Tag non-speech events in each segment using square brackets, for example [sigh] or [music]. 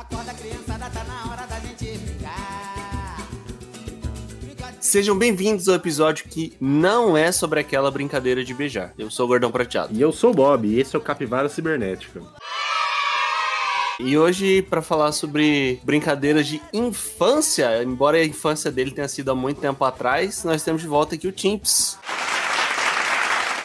Acorda, criançada, tá na hora da gente brincar. Sejam bem-vindos ao episódio que não é sobre aquela brincadeira de beijar. Eu sou o Gordão Prateado. E eu sou o Bob, e esse é o Capivara Cibernética. E hoje, para falar sobre brincadeiras de infância, embora a infância dele tenha sido há muito tempo atrás, nós temos de volta aqui o Chimps.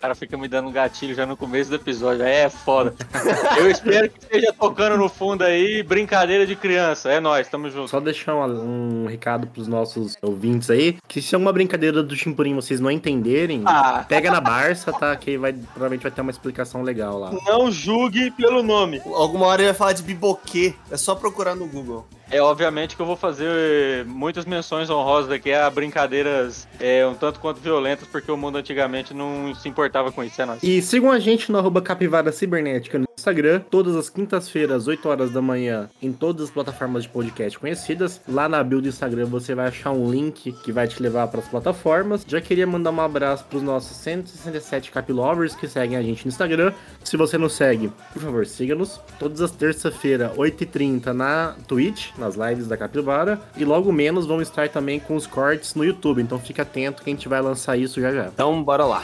O cara fica me dando um gatilho já no começo do episódio. Aí é foda. [laughs] Eu espero que esteja tocando no fundo aí, brincadeira de criança. É nóis, tamo junto. Só deixar um, um recado pros nossos ouvintes aí, que se é uma brincadeira do Chimpurim vocês não entenderem, Ah. pega na Barça, tá? Que vai, provavelmente vai ter uma explicação legal lá. Não julgue pelo nome. Alguma hora ele vai falar de biboquê. É só procurar no Google. É obviamente que eu vou fazer muitas menções honrosas aqui a brincadeiras é, um tanto quanto violentas, porque o mundo antigamente não se importava com isso, é nóis. E sigam a gente no arroba Capivara Cibernética no Instagram, todas as quintas-feiras, 8 horas da manhã, em todas as plataformas de podcast conhecidas. Lá na bio do Instagram você vai achar um link que vai te levar para as plataformas. Já queria mandar um abraço para os nossos 167 Capilovers que seguem a gente no Instagram. Se você não segue, por favor, siga-nos. Todas as terça-feira, 8h30 na Twitch, nas lives da Capivara. E logo menos vão estar também com os cortes no YouTube. Então fique atento que a gente vai lançar isso já já. Então, bora lá.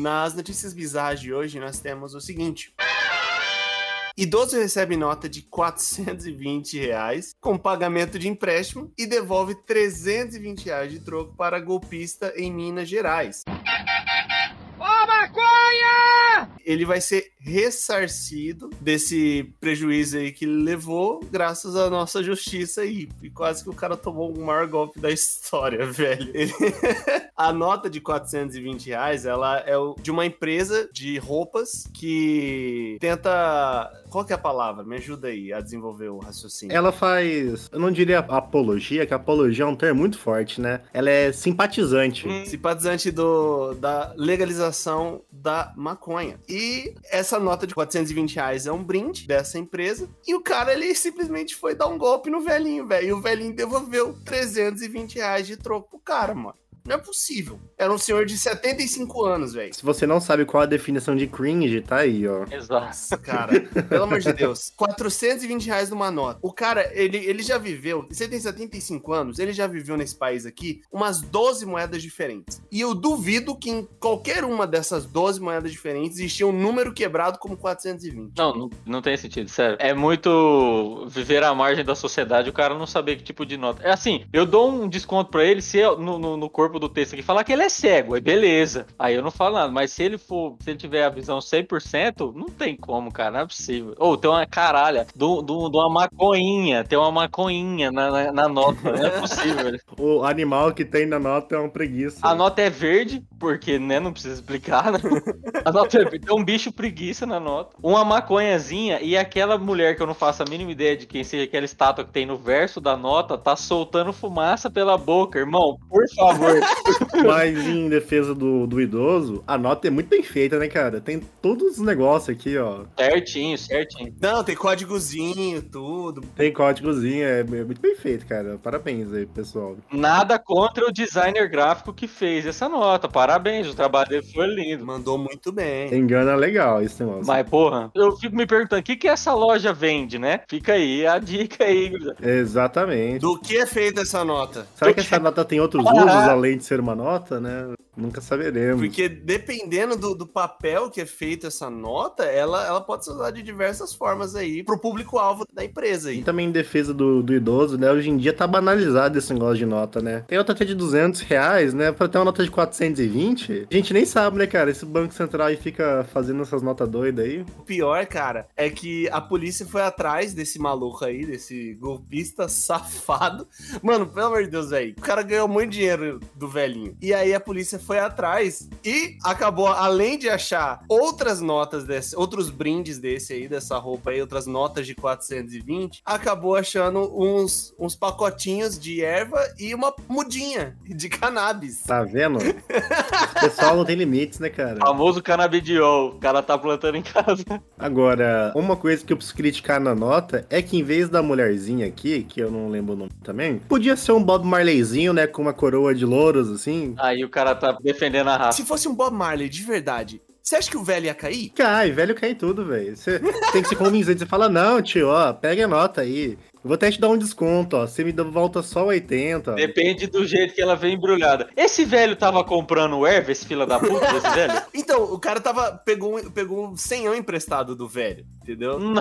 Nas notícias bizarras de hoje, nós temos o seguinte. Idoso recebe nota de 420 reais com pagamento de empréstimo e devolve 320 reais de troco para golpista em Minas Gerais. Ele vai ser ressarcido desse prejuízo aí que ele levou, graças à nossa justiça aí. E quase que o cara tomou o maior golpe da história, [laughs] velho. Ele- [laughs] A nota de 420 reais, ela é de uma empresa de roupas que tenta. Qual que é a palavra? Me ajuda aí a desenvolver o raciocínio. Ela faz, eu não diria apologia, que apologia é um termo muito forte, né? Ela é simpatizante. Hum. simpatizante do, da legalização da maconha. E essa nota de 420 reais é um brinde dessa empresa. E o cara, ele simplesmente foi dar um golpe no velhinho, velho. E o velhinho devolveu 320 reais de troco pro cara, mano. Não é possível. Era um senhor de 75 anos, velho. Se você não sabe qual a definição de cringe, tá aí, ó. Exato. Nossa, cara. Pelo amor de Deus. 420 reais numa nota. O cara, ele, ele já viveu. Você tem 75 anos, ele já viveu nesse país aqui umas 12 moedas diferentes. E eu duvido que em qualquer uma dessas 12 moedas diferentes existia um número quebrado como 420. Não, não, não tem sentido, sério. É muito viver à margem da sociedade, o cara não saber que tipo de nota. É assim, eu dou um desconto pra ele se eu- no, no, no corpo do texto aqui falar que ele é cego, aí beleza. Aí eu não falo nada, mas se ele for, se ele tiver a visão 100%, não tem como, cara, não é possível. Ou tem uma caralha, de do, do, de uma maconhinha, tem uma maconhinha na, na, na nota, não é possível. [laughs] O animal que tem na nota é uma preguiça. A nota é verde, porque, né, não precisa explicar, né? [laughs] A nota é verde. Tem um bicho preguiça na nota. Uma maconhazinha e aquela mulher que eu não faço a mínima ideia de quem seja aquela estátua que tem no verso da nota, tá soltando fumaça pela boca, irmão. Por favor. [laughs] Mas em defesa do, do idoso, a nota é muito bem feita, né, cara? Tem todos os negócios aqui, ó. certinho, certinho. Não, tem códigozinho, tudo. Tem códigozinho, é muito bem feito, cara. Parabéns aí, pessoal. Nada contra o designer gráfico que fez essa nota. Parabéns, o trabalho dele foi lindo. Mandou muito bem. Engana legal esse negócio. Mas, porra, eu fico me perguntando, o que, que essa loja vende, né? Fica aí a dica aí. Exatamente. Do que é feita essa nota? Será que essa nota tem outros usos além de ser uma nota, né? Nunca saberemos. Porque dependendo do, do papel que é feito essa nota, ela, ela pode ser usada de diversas formas aí pro público-alvo da empresa E aí. também em defesa do, do idoso, né? Hoje em dia tá banalizado esse negócio de nota, né? Tem nota até de 200 reais, né? Pra ter uma nota de 420, a gente nem sabe, né, cara? Esse Banco Central aí fica fazendo essas notas doidas aí. O pior, cara, é que a polícia foi atrás desse maluco aí, desse golpista safado. Mano, pelo amor de Deus, velho. O cara ganhou muito dinheiro do velhinho. E aí a polícia foi atrás e acabou, além de achar outras notas desse, outros brindes desse aí, dessa roupa aí, outras notas de 420, acabou achando uns, uns pacotinhos de erva e uma mudinha de cannabis. Tá vendo? O pessoal não tem limites, né, cara? Famoso canabidiol. O cara tá plantando em casa. Agora, uma coisa que eu preciso criticar na nota é que em vez da mulherzinha aqui, que eu não lembro o nome também, podia ser um Bob Marleyzinho, né, com uma coroa de louros, assim. Aí o cara tá defendendo a raça. Se fosse um Bob Marley de verdade, você acha que o velho ia cair? Cai, velho cai em tudo, velho. Você tem que ser convincente. Você fala, não, tio, ó, pega a nota aí. Eu vou até te dar um desconto, ó. Você me dá volta só 80. ó. Depende do jeito que ela vem embrulhada. Esse velho tava comprando o erva, esse fila da puta, esse velho? [laughs] Então, o cara tava pegou, um- pegou um senhão emprestado do velho, entendeu? Não.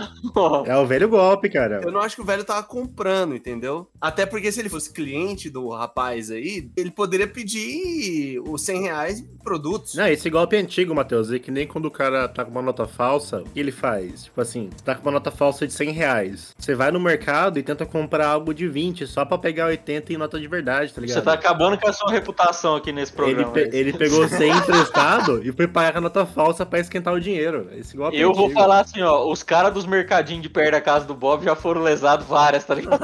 [laughs] É o velho golpe, cara. Eu não acho que o velho tava comprando, entendeu? Até porque se ele fosse cliente do rapaz aí, ele poderia pedir os 100 reais em produtos. Não, esse golpe é antigo, Matheus. É que nem quando o cara tá com uma nota falsa, o que ele faz? Tipo assim, você tá com uma nota falsa de 100 reais. Você vai no mercado e tenta comprar algo de 20 só pra pegar 80 em nota de verdade, tá ligado? Você tá acabando com a sua reputação aqui nesse Ele, programa. pe- ele pegou 100 [laughs] emprestado e foi pagar a nota falsa pra esquentar o dinheiro. Esse golpe é Eu vou antigo. falar assim, ó, os caras dos mercadinhos de perto da casa do Bob já foram lesados várias, tá ligado?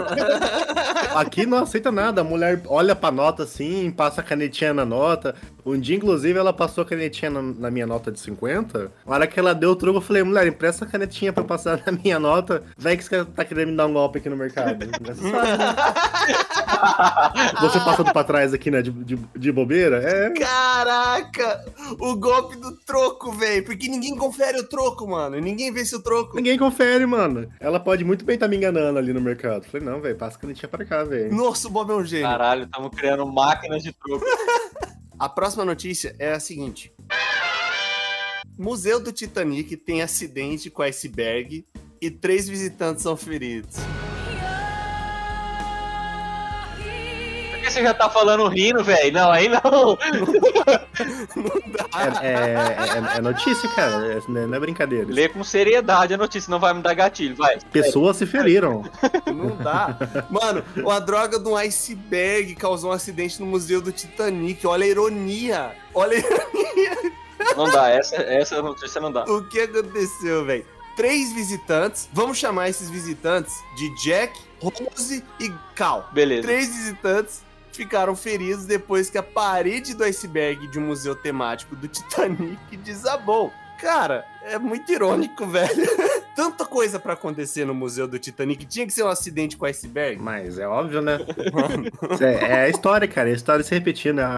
Aqui não aceita nada. A mulher olha pra nota assim, passa a canetinha na nota. Um dia, inclusive, ela passou a canetinha na, na minha nota de 50. Na hora que ela deu o troco, eu falei, mulher, empresta a canetinha pra passar [laughs] na minha nota. Vai que você tá querendo me dar um golpe aqui no mercado. [laughs] Você passando pra trás aqui, né, de, de, de bobeira? É. Caraca! O golpe do troco, velho. Porque ninguém confere o troco, mano. Ninguém vê se o troco. Ninguém confere, mano. Ela pode muito bem estar me enganando ali no mercado. Falei, não, velho, passa a canetinha pra cá, velho. Nossa, o Bob é um gênio. Caralho, estamos criando máquinas de troco. [laughs] A próxima notícia é a seguinte: Museu do Titanic tem acidente com iceberg e três visitantes são feridos. Você já tá falando rindo, velho? Não, aí não. É, é- é- é notícia, cara. É- não é brincadeira. Lê com seriedade a notícia, não vai me dar gatilho, vai. Pessoas se feriram. Não dá. Mano, a droga de um iceberg causou um acidente no Museu do Titanic. Olha a ironia. Olha a ironia. Não dá, essa, essa notícia não dá. o que aconteceu, velho. Três visitantes, vamos chamar esses visitantes de Jack, Rose e Cal. Beleza. Três visitantes ficaram feridos depois que a parede do iceberg de um museu temático do Titanic desabou. Cara, é muito irônico, [laughs] velho. Tanta coisa pra acontecer no museu do Titanic. Tinha que ser um acidente com iceberg. Mas é óbvio, né? [laughs] É, é a história, cara. É a história se repetindo. né?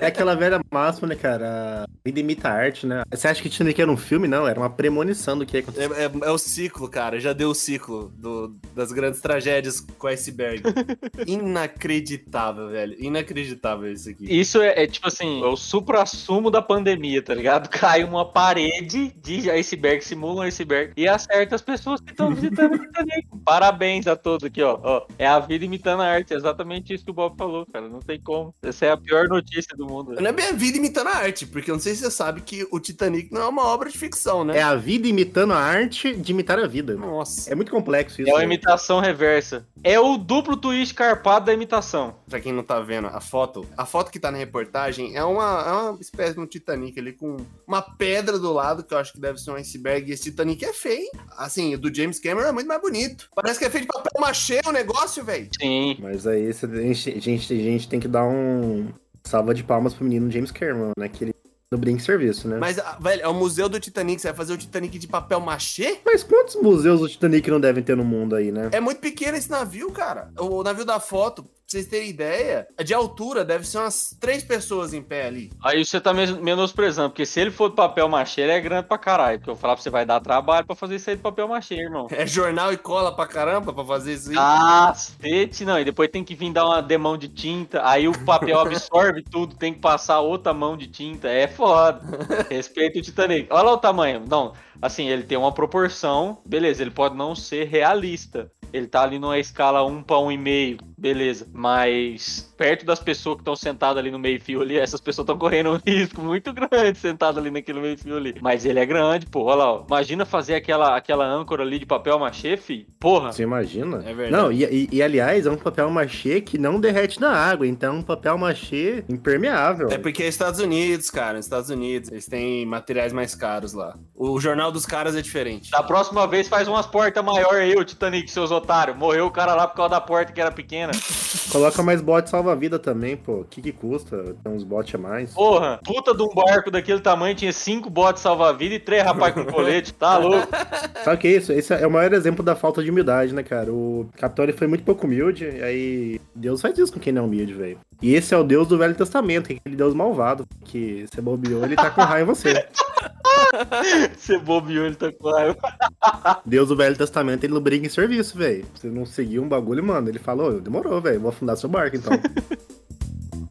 É aquela velha máxima, né, cara? A vida imita a arte, né? Você acha que Titanic era um filme? Não, era uma premonição do que ia É, acontecer. é- é o ciclo, cara. Já deu o ciclo do- das grandes tragédias com iceberg. [laughs] Inacreditável, velho. Inacreditável isso aqui. Isso é, é tipo assim, é o supra-sumo da pandemia, tá ligado? [laughs] Cai uma parede de iceberg, simula um iceberg e acerta as pessoas que estão visitando o Titanic. Parabéns a todos aqui, ó. ó. É a vida imitando a arte, é exatamente isso que o Bob falou, cara. Não tem como. Essa é a pior notícia do mundo. Não é bem a vida imitando a arte, porque eu não sei se você sabe que o Titanic não é uma obra de ficção, né? É a vida imitando a arte de imitar a vida. Nossa. É muito complexo isso. É uma né? imitação reversa. É o duplo twist carpado da imitação. Pra quem não tá vendo a foto, a foto que tá na reportagem é uma, é uma espécie de um Titanic ali com uma pedra do lado, que eu acho que deve ser um iceberg. E esse Titanic é feio. Assim, o do James Cameron é muito mais bonito. Parece que é feito de papel machê o negócio, velho. Sim. Mas aí a gente, a gente, tem que dar um salva de palmas pro menino James Cameron, né? Que ele no brinque serviço, né? Mas... Mas, ah, velho, é o museu do Titanic. Você vai fazer o Titanic de papel machê? quantos museus do Titanic não devem ter no mundo aí, né? É muito pequeno esse navio, cara. O navio da foto, vocês terem ideia, de altura deve ser umas três pessoas em pé ali. Aí você tá menosprezando, porque se ele for de papel machê, ele é grande pra caralho. Porque eu falar pra você, vai dar trabalho pra fazer isso aí de papel machê, irmão. É jornal e cola pra caramba pra fazer isso aí. Cacete, não. E depois tem que vir dar uma demão de tinta. Aí o papel [laughs] absorve tudo, tem que passar outra mão de tinta. É foda. [laughs] Respeita o Titanic. Olha lá o tamanho. Não, assim, ele tem uma proporção. Beleza, ele pode não ser realista. Ele tá ali numa escala 1 pra 1,5. Beleza. Mas perto das pessoas que estão sentadas ali no meio-fio ali, essas pessoas estão correndo um [laughs] risco muito grande sentadas ali naquele meio-fio ali. Mas ele é grande, pô. Olha lá, ó. Imagina fazer aquela, aquela âncora ali de papel machê, fi. Porra. Você imagina? É verdade. Não, e, e- e, aliás, é um papel machê que não derrete na água, então é um papel machê impermeável. É porque é Estados Unidos, cara. Estados Unidos. Eles têm materiais mais caros lá. O jornal dos caras é diferente. Da próxima vez faz umas portas maiores aí, o Titanic, seus otários. Morreu o cara lá por causa da porta que era pequena. Coloca mais bote salva-vida também, pô. O que que custa? Tem uns botes a mais. Porra, puta de um barco daquele tamanho tinha cinco botes salva-vida e três rapaz com colete. Tá [laughs] louco? Sabe o que é isso? Esse é o maior exemplo da falta de humildade, né, cara? O Capitão ele foi muito pouco humilde, e aí Deus faz isso com quem não é humilde, velho. E esse é o Deus do Velho Testamento, que é aquele Deus malvado, que você bobeou, ele tá com raiva em você. [laughs] Você bobeou, ele tá com raiva. Deus do Velho Testamento, ele não briga em serviço, velho. Você não seguiu um bagulho, mano. Ele falou, demorou, velho, vou afundar seu barco, então. [laughs]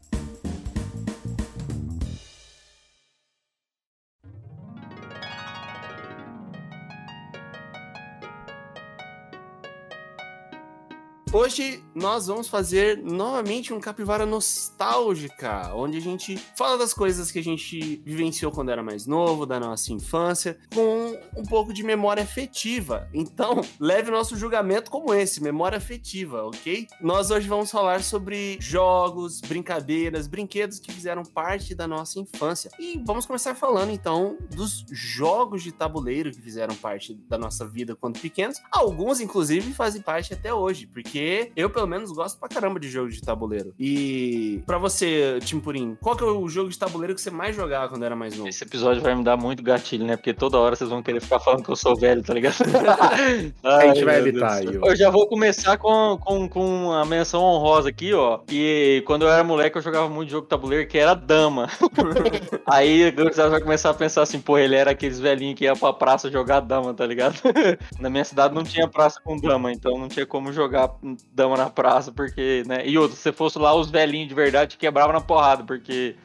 Hoje nós vamos fazer novamente um capivara nostálgica, onde a gente fala das coisas que a gente vivenciou quando era mais novo, da nossa infância, com um pouco de memória afetiva. Então, [laughs] leve o nosso julgamento como esse, memória afetiva, ok? Nós hoje vamos falar sobre jogos, brincadeiras, brinquedos que fizeram parte da nossa infância. E vamos começar falando então dos jogos de tabuleiro que fizeram parte da nossa vida quando pequenos. Alguns, inclusive, fazem parte até hoje, porque eu, pelo menos, gosto pra caramba de jogo de tabuleiro. E pra você, Tim Purim, qual que é o jogo de tabuleiro que você mais jogava quando era mais novo? Esse episódio vai me dar muito gatilho, né? Porque toda hora vocês vão querer ficar falando que eu sou velho, tá ligado? [laughs] A gente Ai, vai evitar Deus. aí. Eu já vou começar com, com, com a menção honrosa aqui, ó. Que quando eu era moleque eu jogava muito jogo de tabuleiro que era dama. [laughs] Aí a gurizada vai começar a pensar assim, pô, ele era aqueles velhinhos que ia pra praça jogar dama, tá ligado? [laughs] Na minha cidade não tinha praça com dama, então não tinha como jogar dama na praça, porque, né? E outro, se fosse lá, os velhinhos de verdade te quebravam na porrada, porque,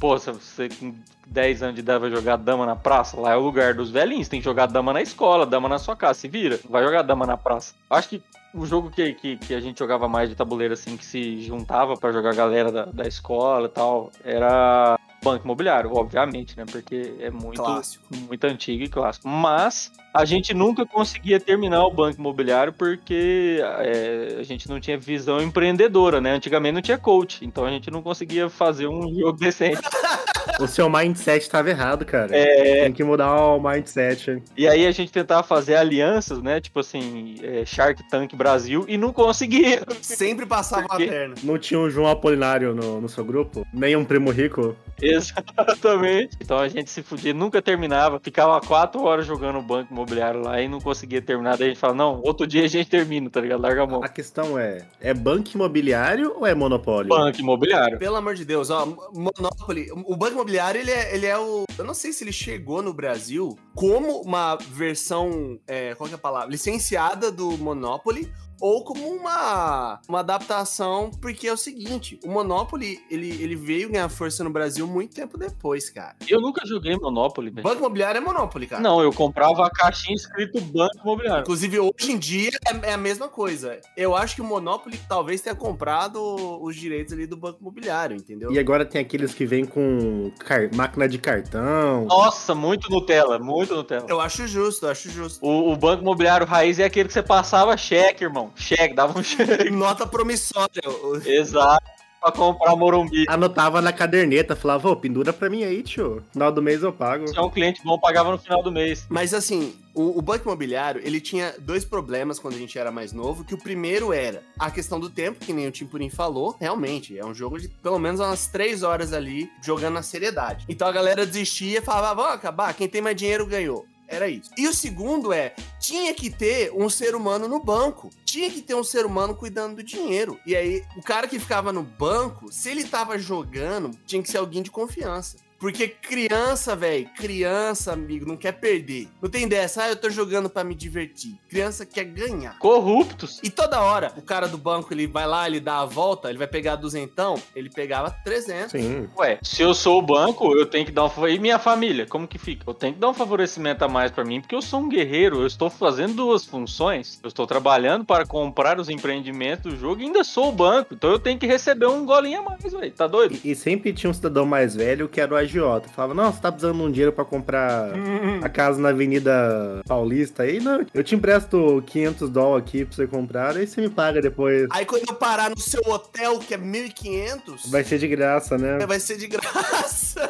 pô, você com 10 anos de idade vai jogar dama na praça, lá é o lugar dos velhinhos, tem que jogar dama na escola, dama na sua casa, se vira, vai jogar dama na praça. Acho que o jogo que, que, que a gente jogava mais de tabuleiro, assim, que se juntava pra jogar a galera da, da escola e tal, era Banco Imobiliário, obviamente, né? Porque é muito, Clássico. muito antigo e clássico. Mas a gente nunca conseguia terminar o Banco Imobiliário porque é, a gente não tinha visão empreendedora, né? Antigamente não tinha coach, então a gente não conseguia fazer um jogo decente. [laughs] o seu mindset tava errado, cara. É, Tem que mudar o mindset. e aí a gente tentava fazer alianças, né? Tipo assim, é, Shark Tank Brasil e não conseguia. Sempre passava a Porque- perna. Não tinha um João Apolinário no, no seu grupo? Nem um primo rico? Exatamente. Então a gente se fudia, nunca terminava. Ficava quatro horas jogando o banco imobiliário lá e não conseguia terminar. Daí a gente fala, não, outro dia a gente termina, tá ligado? Larga a mão. A questão é, é banco imobiliário ou é monopólio? Banco imobiliário. Pelo amor de Deus, ó, Monopoly, o Banco Imobiliário, ele é, ele é o. Eu não sei se ele chegou no Brasil como uma versão. é, qual é a palavra? Licenciada do Monopoly. Ou como uma, uma adaptação, porque é o seguinte: o Monopoly ele, ele veio ganhar força no Brasil muito tempo depois, cara. Eu nunca joguei Monopoly, velho. Banco Imobiliário é Monopoly, cara. Não, eu comprava a caixinha escrito Banco Imobiliário. Inclusive, hoje em dia é, é a mesma coisa. Eu acho que o Monopoly talvez tenha comprado os direitos ali do Banco Imobiliário, entendeu? E agora tem aqueles que vêm com car- máquina de cartão. Nossa, muito Nutella, muito Nutella. Eu acho justo, eu acho justo. O, o Banco Imobiliário Raiz é aquele que você passava cheque, irmão. Cheque, dava um [laughs] cheque. Nota promissória. Exato. Pra comprar Morumbi. Anotava na caderneta, falava, ô, pendura pra mim aí, tio. Final do mês eu pago. Se é um cliente bom, pagava no final do mês. Mas assim, o, o banco imobiliário, ele tinha dois problemas quando a gente era mais novo, que o primeiro era a questão do tempo, que nem o Tim Purim falou, realmente, é um jogo de pelo menos umas três horas ali, jogando na seriedade. Então a galera desistia e falava, vamos acabar, quem tem mais dinheiro ganhou. Era isso. E o segundo é, tinha que ter um ser humano no banco. Tinha que ter um ser humano cuidando do dinheiro. E aí, o cara que ficava no banco, se ele tava jogando, tinha que ser alguém de confiança. Porque criança, velho, criança, amigo, não quer perder. Não tem dessa, ah, eu tô jogando pra me divertir. Criança quer ganhar. Corruptos. E toda hora, o cara do banco, ele vai lá, ele dá a volta, ele vai pegar duzentão, ele pegava 300. Sim. Ué, se eu sou o banco, eu tenho que dar um favor. E minha família, como que fica? Eu tenho que dar um favorecimento a mais pra mim, porque eu sou um guerreiro. Eu estou fazendo duas funções. Eu estou trabalhando para comprar os empreendimentos do jogo e ainda sou o banco. Então eu tenho que receber um golinho a mais, velho. Tá doido? E, e sempre tinha um cidadão mais velho que era o agiota. Falava, não, você tá precisando de um dinheiro pra comprar a casa na Avenida Paulista aí? Não, eu te empresto 500 dólares aqui pra você comprar, aí você me paga depois. Aí quando eu parar no seu hotel, que é 1.500, Vai ser de graça, né? vai ser de graça.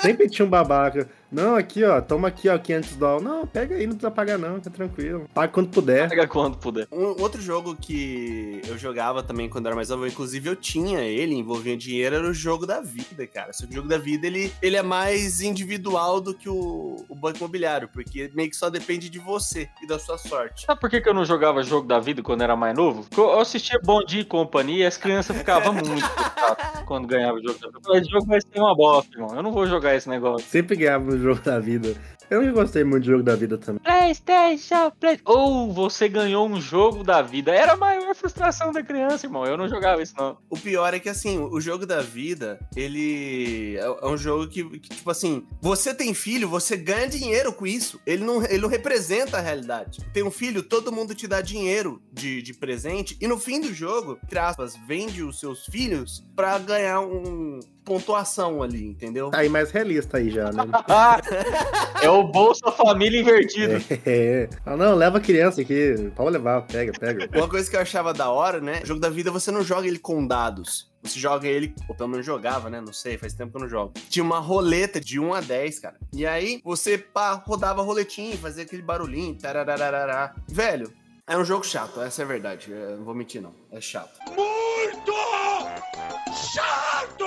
Sempre tinha um babaca. Não, aqui, ó, toma aqui, ó, 500 dólares. Não, pega aí, não precisa pagar não, tá tranquilo. Paga quando puder. Pega quando puder. Um outro jogo que eu jogava também quando era mais novo, inclusive eu tinha ele, envolvia dinheiro, era o jogo da vida, cara. Só que o jogo da vida, ele, ele é mais individual do que o, o banco imobiliário, porque meio que só depende de você e da sua sorte. Sabe por que, que eu não jogava jogo da vida quando era mais novo? Porque Eu assistia Bom Dia e Companhia e as crianças ficavam muito [laughs] quando ganhavam o jogo da vida. Esse jogo vai ser uma bosta, irmão. Eu não vou jogar esse negócio. Sempre ganhava jogo da vida. Eu não gostei muito de jogo da vida também. PlayStation, Play... Ou você ganhou um jogo da vida. Era a maior frustração da criança, irmão. Eu não jogava isso, não. O pior é que, assim, o jogo da vida, ele é é um jogo que, que, tipo assim, você tem filho, você ganha dinheiro com isso. Ele não, ele não representa a realidade. Tem um filho, todo mundo te dá dinheiro de, de presente, e no fim do jogo, entre aspas, vende os seus filhos pra ganhar um pontuação ali, entendeu? Tá aí mais realista aí já, né? [laughs] [laughs] é o Bolsa Família invertido. É. Ah, não, leva a criança aqui. Pode levar, pega, pega. Uma coisa que eu achava da hora, né? O jogo da vida você não joga ele com dados. Você joga ele, ou pelo menos jogava, né? Não sei, faz tempo que eu não jogo. Tinha uma roleta de 1 a 10, cara. E aí você pá, rodava a roletinha, fazia aquele barulhinho, tarararará. Velho, é um jogo chato, essa é a verdade. Eu não vou mentir, não. É chato. Muito chato!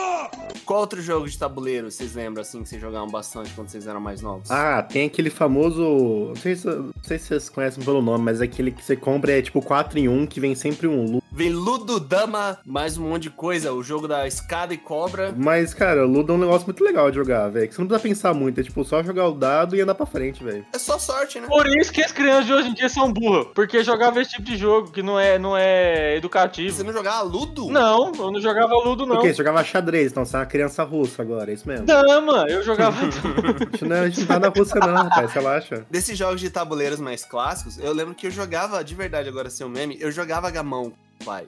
Qual outro jogo de tabuleiro vocês lembram, assim, que vocês jogavam bastante quando vocês eram mais novos? Ah, tem aquele famoso. Não sei, se, não sei se vocês conhecem pelo nome, mas aquele que você compra é tipo 4 em 1, que vem sempre um Lu. Vem Ludo, Dama, mais um monte de coisa. O jogo da escada e cobra. Mas, cara, o Ludo é um negócio muito legal de jogar, velho. Que você não precisa pensar muito. É tipo só jogar o dado e andar pra frente, velho. É só sorte, né? Por isso que as crianças de hoje em dia são burras. Porque jogava esse tipo de jogo que não é, não é educativo. Você não jogava Ludo? Não, eu não jogava Ludo, não. Por quê? Você jogava xadrez, então você é uma criança russa agora, é isso mesmo. Dama, eu jogava. [laughs] A gente não, a gente não tá na Rússia, não, rapaz, relaxa. Desses jogos de tabuleiros mais clássicos, eu lembro que eu jogava, de verdade agora sem o meme, eu jogava gamão pai.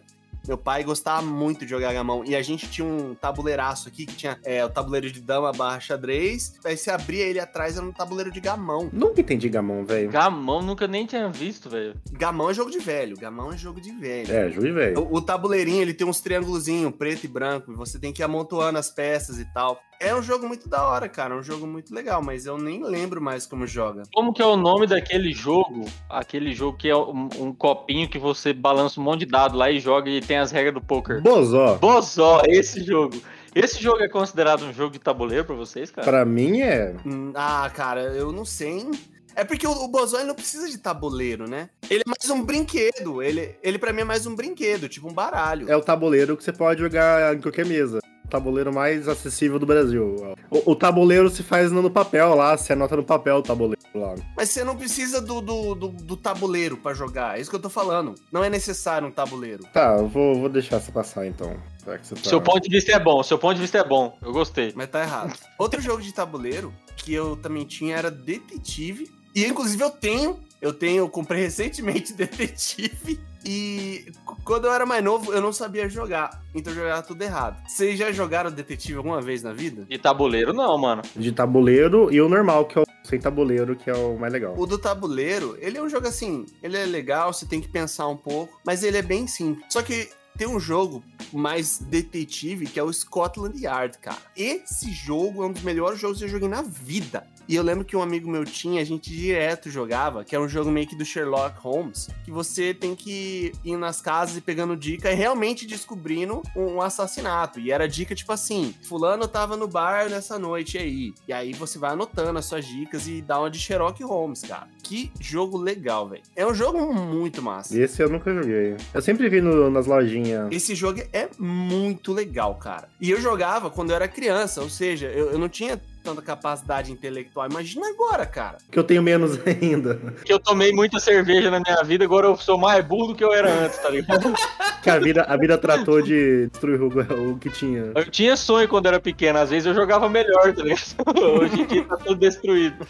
Meu pai gostava muito de jogar gamão. E a gente tinha um tabuleiraço aqui que tinha é, o tabuleiro de dama barra xadrez. Aí você abria ele atrás, era um tabuleiro de gamão. Nunca entendi gamão, velho. Gamão nunca nem tinha visto, velho. Gamão é jogo de velho. Gamão é jogo de velho. É, juiz, velho. O, o tabuleirinho, ele tem uns triângulozinhos preto e branco. E você tem que ir amontoando as peças e tal. É um jogo muito da hora, cara. É um jogo muito legal, mas eu nem lembro mais como joga. Como que é o nome daquele jogo? Aquele jogo que é um, um copinho que você balança um monte de dado lá e joga e tem as regras do poker. Bozó. Bozó, esse jogo. Esse jogo é considerado um jogo de tabuleiro pra vocês, cara? Pra mim é. Hum, Ah, cara, eu não sei. hein? É porque o, o Bozó ele não precisa de tabuleiro, né? Ele é mais um brinquedo. Ele, ele para mim é mais um brinquedo, tipo um baralho. É o tabuleiro que você pode jogar em qualquer mesa. O tabuleiro mais acessível do Brasil. O, o tabuleiro se faz no papel lá, você anota no papel o tabuleiro lá. Mas você não precisa do, do, do, do tabuleiro pra jogar. É isso que eu tô falando. Não é necessário um tabuleiro. Tá, eu vou, vou deixar você passar então. Já que você tá... Seu ponto de vista é bom, seu ponto de vista é bom. Eu gostei. Mas tá errado. Outro jogo de tabuleiro que eu também tinha era Detetive. E inclusive eu tenho. Eu tenho, eu comprei recentemente [laughs] Detetive. E quando eu era mais novo, eu não sabia jogar. Então eu jogava tudo errado. Vocês já jogaram Detetive alguma vez na vida? De tabuleiro, não, mano. De tabuleiro e o normal, que é o sem tabuleiro, que é o mais legal. O do tabuleiro, ele é um jogo assim, ele é legal, você tem que pensar um pouco, mas ele é bem simples. Só que tem um jogo mais detetive que é o Scotland Yard, cara. Esse jogo é um dos melhores jogos que eu joguei na vida. E eu lembro que um amigo meu tinha, a gente direto jogava, que era um jogo meio que do Sherlock Holmes, que você tem que ir nas casas e pegando dica e realmente descobrindo um assassinato. E era dica tipo assim: Fulano tava no bar nessa noite aí. E aí você vai anotando as suas dicas e dá uma de Sherlock Holmes, cara. Que jogo legal, velho. É um jogo muito massa. Esse eu nunca joguei. Eu sempre vi no- nas lojinhas. Esse jogo é muito legal, cara. E eu jogava quando eu era criança, ou seja, eu, eu não tinha tanta capacidade intelectual. Imagina agora, cara. Que eu tenho menos [laughs] ainda. Que eu tomei muita cerveja na minha vida, agora eu sou mais burro do que eu era antes, tá ligado? [laughs] Que a vida, a vida tratou de destruir o, o que tinha. Eu tinha sonho quando era pequeno, às vezes eu jogava melhor, tá ligado? [laughs] Hoje em dia tá tudo destruído.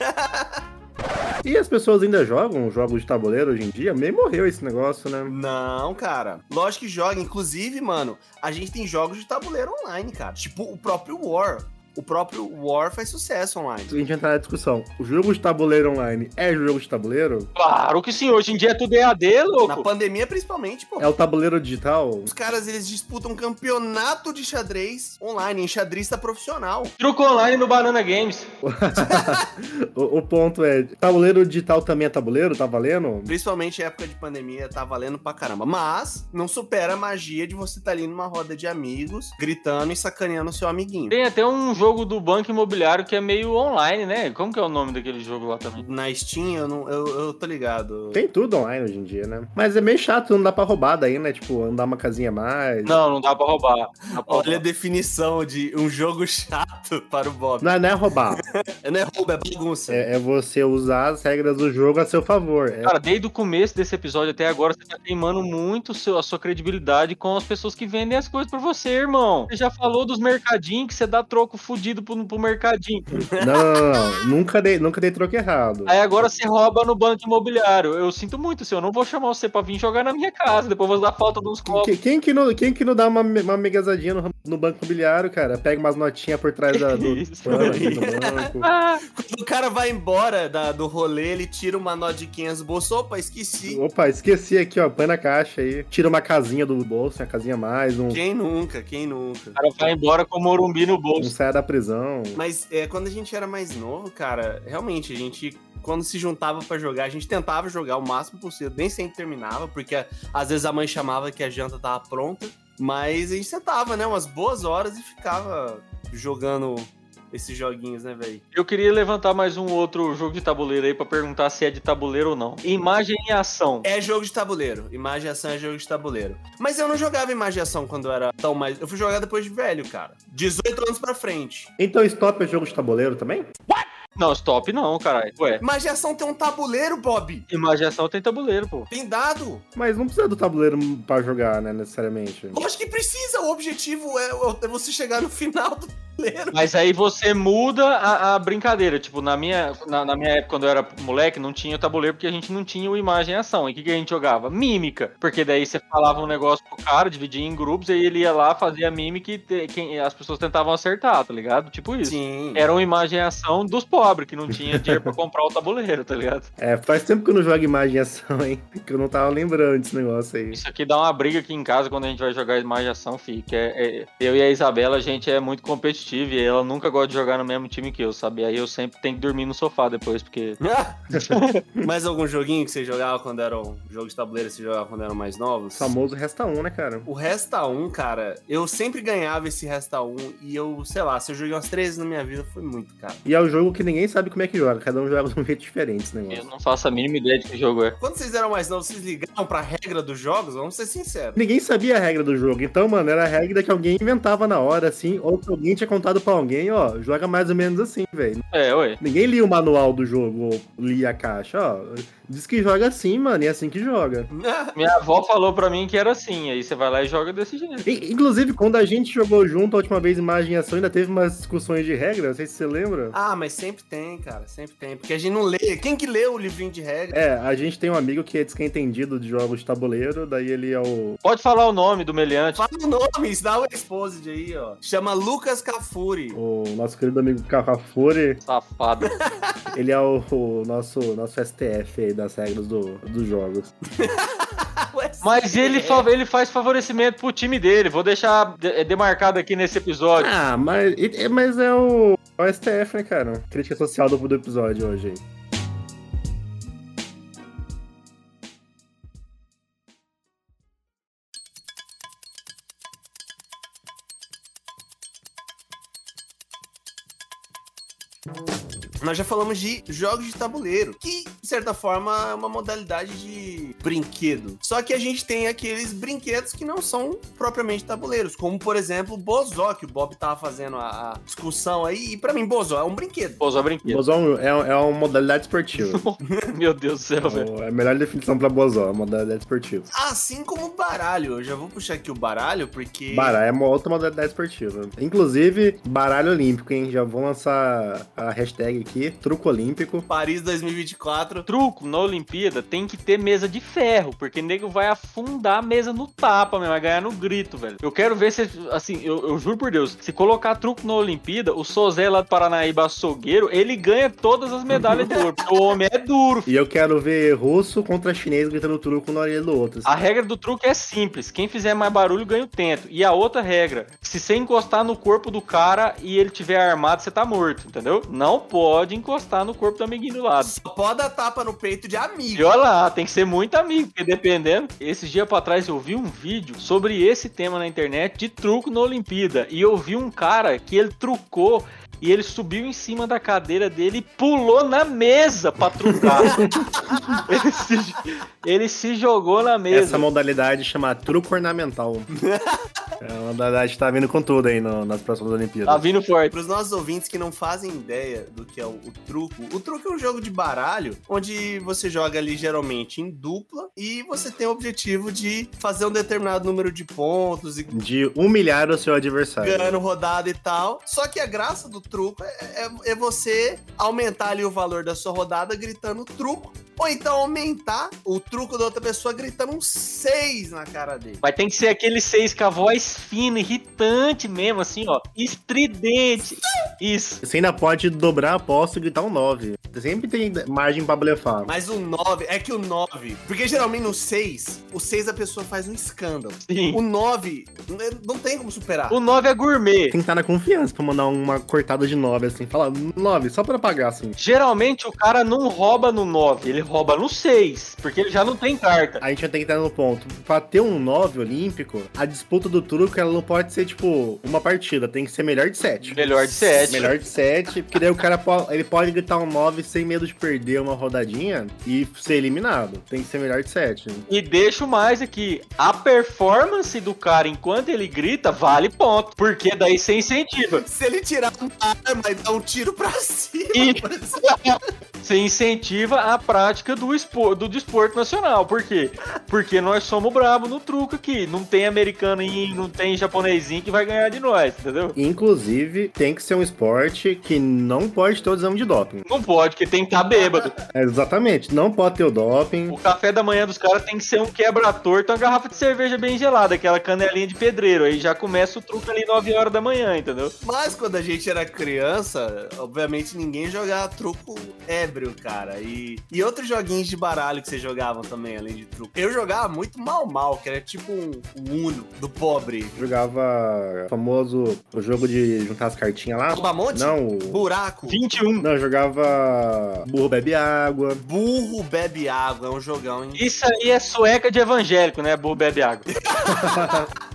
E as pessoas ainda jogam jogos de tabuleiro hoje em dia? Meio morreu esse negócio, né? Não, cara. Lógico que joga. Inclusive, mano, a gente tem jogos de tabuleiro online, cara. Tipo o próprio War. O próprio War faz sucesso online. Se a gente entrar na discussão, o jogo de tabuleiro online é jogo de tabuleiro? Claro que sim, hoje em dia é tudo EAD, Na louco. pandemia, principalmente, pô. É o tabuleiro digital? Os caras, eles disputam campeonato de xadrez online, em xadrista profissional. Truco online no Banana Games. [laughs] o, o ponto é, tabuleiro digital também é tabuleiro? Tá valendo? Principalmente em época de pandemia, tá valendo pra caramba. Mas, não supera a magia de você estar ali numa roda de amigos, gritando e sacaneando o seu amiguinho. Tem até um jogo do Banco Imobiliário que é meio online, né? Como que é o nome daquele jogo lá também? Na Steam, eu, não, eu, eu tô ligado. Tem tudo online hoje em dia, né? Mas é meio chato, não dá pra roubar daí, né? Tipo, andar uma casinha a mais. Não, não dá pra roubar. Dá pra Olha a roubar. definição de um jogo [laughs] chato para o Bob. Não, é- não é roubar. [laughs] Não é roubo, é bagunça. é, é você usar as regras do jogo a seu favor. É- Cara, desde o começo desse episódio até agora, você tá queimando muito seu- a sua credibilidade com as pessoas que vendem as coisas pra você, irmão. Você já falou dos mercadinhos que você dá troco fudido pro, pro mercadinho. Não, não, não, não. Nunca dei, nunca dei troco errado. Aí agora você rouba no banco imobiliário. Eu sinto muito, senhor. Eu não vou chamar você pra vir jogar na minha casa. Depois eu vou dar falta uns copos. Que- Quem que, não, quem que não dá uma, uma megazadinha no, no banco imobiliário, cara? Pega umas notinhas por trás da, do [laughs] pano do banco. Ah, Quando o cara vai embora da- do rolê, ele tira uma nota de 500 do bolso. Opa, esqueci. Opa, esqueci aqui, ó. Põe na caixa aí. Tira uma casinha do bolso, uma casinha mais, um, Quem nunca, quem nunca? o cara vai embora com o Morumbi no bolso. saia da prisão. Mas é, quando a gente era mais novo, cara, realmente, a gente, quando se juntava pra jogar, a gente tentava jogar o máximo possível, nem sempre terminava, porque às vezes a mãe chamava que a janta tava pronta, mas a gente sentava, né, umas boas horas e ficava jogando esses joguinhos, né, velho? Eu queria levantar mais um outro jogo de tabuleiro aí pra perguntar se é de tabuleiro ou não. Imagem e ação. É jogo de tabuleiro. Imagem e ação é jogo de tabuleiro. Mas eu não jogava imagem e ação quando eu era tão mais. Eu fui jogar depois de velho, cara. 18 anos pra frente. Então, stop é jogo de tabuleiro também? Não, stop não, caralho. Ué, Imagem e ação tem um tabuleiro, Bob. imagem e ação tem tabuleiro, pô. Tem dado. Mas não precisa do tabuleiro pra jogar, né, necessariamente. Lógico que precisa. O objetivo é, é você chegar no final do. Mas aí você muda a, a brincadeira. Tipo, na minha, na, na minha época, quando eu era moleque, não tinha o tabuleiro porque a gente não tinha o imagem e ação. E o que, que a gente jogava? Mímica. Porque daí você falava um negócio pro cara, dividia em grupos, aí ele ia lá, fazia mímica e te- quem, as pessoas tentavam acertar, tá ligado? Tipo isso. Sim. Era uma imagem e ação dos pobres, que não tinha dinheiro pra comprar o tabuleiro, tá ligado? É, faz tempo que eu não jogo imagem e ação, hein? Que eu não tava lembrando desse negócio aí. Isso aqui dá uma briga aqui em casa quando a gente vai jogar imagem e ação, fi. Que é, é- eu e a Isabela, a gente é muito competitivo e ela nunca gosta de jogar no mesmo time que eu, sabe? Aí eu sempre tenho que dormir no sofá depois, porque [laughs] Mais algum joguinho que você jogava quando era um jogo de tabuleiro que você jogava quando eram mais novos? O famoso resta um, né, cara? O Resta 1, cara, eu sempre ganhava esse Resta 1 e eu, sei lá, se eu joguei umas três vezes na minha vida, foi muito, cara. E é o jogo que ninguém sabe como é que joga. Cada um joga de um jeito diferente esse eu negócio. não faço a mínima ideia de que jogo é. Quando vocês eram mais novos, vocês ligavam pra regra dos jogos? Vamos ser sinceros. Ninguém sabia a regra do jogo. Então, mano, era a regra que alguém inventava na hora, assim. Ou que alguém tinha contado pra alguém, ó. Joga mais ou menos assim, velho. É, ué. Ninguém lia o manual do jogo ou lia a caixa, ó. Diz que joga assim, mano, e é assim que joga. [laughs] Minha avó falou pra mim que era assim, aí você vai lá e joga desse jeito. E, inclusive, quando a gente jogou junto a última vez Imagem e Ação, ainda teve umas discussões de regra, não sei se você lembra. ah, mas sempre tem, cara, sempre tem. Porque a gente não lê. Quem que lê o livrinho de regra? É, a gente tem um amigo que é desquentendido de jogos de tabuleiro, daí ele é o. Pode falar o nome do meliante. Fala o nome, dá o exposed aí, ó. Chama Lucas Cafuri. O nosso querido amigo Cafafore, Safado. ele é o, o nosso, nosso STF aí das regras do, dos jogos. [laughs] Mas ele, fa- ele faz favorecimento pro time dele. Vou deixar de- demarcado aqui nesse episódio. Ah, mas, é- mas é o. É o STF, né, cara? Crítica social do, do episódio hoje Nós já falamos de jogos de tabuleiro, que, de certa forma, é uma modalidade de brinquedo. Só que a gente tem aqueles brinquedos que não são propriamente tabuleiros, como, por exemplo, o Bozó, que o Bob tava fazendo a, a discussão aí. E pra mim, Bozó é um brinquedo. Pô, só brinquedo. Bozó é, é uma modalidade esportiva. [laughs] Meu Deus do céu, velho. é a melhor definição pra Bozó, é uma modalidade esportiva. Assim como o baralho. Eu já vou puxar aqui o baralho, porque. Baralho é uma outra modalidade esportiva. Inclusive, baralho olímpico, hein? Já vou lançar a hashtag aqui, truco olímpico. Paris 2024. Truco na Olimpíada tem que ter mesa de ferro, porque nego vai afundar a mesa no tapa, mesmo, vai ganhar no grito, velho. Eu quero ver se, assim, eu, eu juro por Deus, se colocar truco na Olimpíada, o Sozé lá do Paranaíba açougueiro, ele ganha todas as medalhas de ouro, porque o homem é duro. E eu quero ver russo contra chinês gritando truco na orelha do outro. A regra do truque é simples. Quem fizer mais barulho ganha o tento. E a outra regra, se você encostar no corpo do cara e ele tiver armado, você tá morto, entendeu? Não pode encostar no corpo do amiguinho do lado. Só pode dar tapa no peito de E amigo. olha lá, tem que ser muito amigo, porque dependendo. Esse dia pra trás eu vi um vídeo sobre esse tema na internet de truco na Olimpíada. E eu vi um cara que ele trucou e ele subiu em cima da cadeira dele e pulou na mesa pra trucar. [laughs] ele, se, ele se jogou na mesa. Essa modalidade chama truco ornamental. [laughs] é uma modalidade que tá vindo com tudo aí no- nas próximas Olimpíadas. Tá vindo forte. Para os nossos ouvintes que não fazem ideia do que é o, o truco, o truco é um jogo de baralho onde você joga ali geralmente em dupla e você tem o objetivo de fazer um determinado número de pontos e De humilhar o seu adversário. ganhando rodada e tal. Só que a graça do truco é, é- é você aumentar ali o valor da sua rodada gritando truco. Ou então aumentar o truco da outra pessoa gritando um 6 na cara dele. Mas tem que ser aquele seis com a voz fina, irritante mesmo, assim, ó. Estridente. Isso. Você ainda pode dobrar a aposta e gritar um 9. Sempre tem margem pra blefar. Mas o 9, é que o 9. Porque geralmente no 6, o 6 a pessoa faz um escândalo. Sim. O 9 não tem como superar. O 9 é gourmet. Tem que estar na confiança pra mandar uma cortada de 9, assim. Fala 9, só pra pagar, assim. Geralmente o cara não rouba no 9, ele rouba no 6, porque ele já não tem carta. A gente já tem que estar no ponto. Pra ter um 9 olímpico, a disputa do truco, ela não pode ser, tipo, uma partida. Tem que ser melhor de 7. Melhor de 7. Melhor de 7, porque daí o cara ele pode gritar um 9 sem medo de perder uma rodadinha e ser eliminado. Tem que ser melhor de 7. E deixo mais aqui, a performance do cara enquanto ele grita vale ponto, porque daí você incentiva. Se ele tirar uma arma e dar um tiro pra cima, E- Você [laughs] incentiva a prática do, espor, do desporto nacional. Por quê? Porque nós somos brabo no truco aqui. Não tem americaninho, não tem japonesinho que vai ganhar de nós, entendeu? Inclusive, tem que ser um esporte que não pode ter o exame de doping. Não pode, porque tem que estar bêbado. É, exatamente, não pode ter o doping. O café da manhã dos caras tem que ser um quebra-torto, uma garrafa de cerveja bem gelada, aquela canelinha de pedreiro. Aí já começa o truque ali 9 horas da manhã, entendeu? Mas quando a gente era criança, obviamente ninguém jogava truco ébrio, cara. E, e outros joguinhos de baralho que vocês jogavam também, além de truco. Eu jogava muito mal mal, que era tipo um, um Uno do pobre. Jogava o famoso o jogo de juntar as cartinhas lá. Albamonte? Não, o... Buraco. 21. não, eu jogava burro bebe água. Burro bebe água, é um jogão, hein? Isso aí é sueca de evangélico, né? Burro bebe água. [laughs]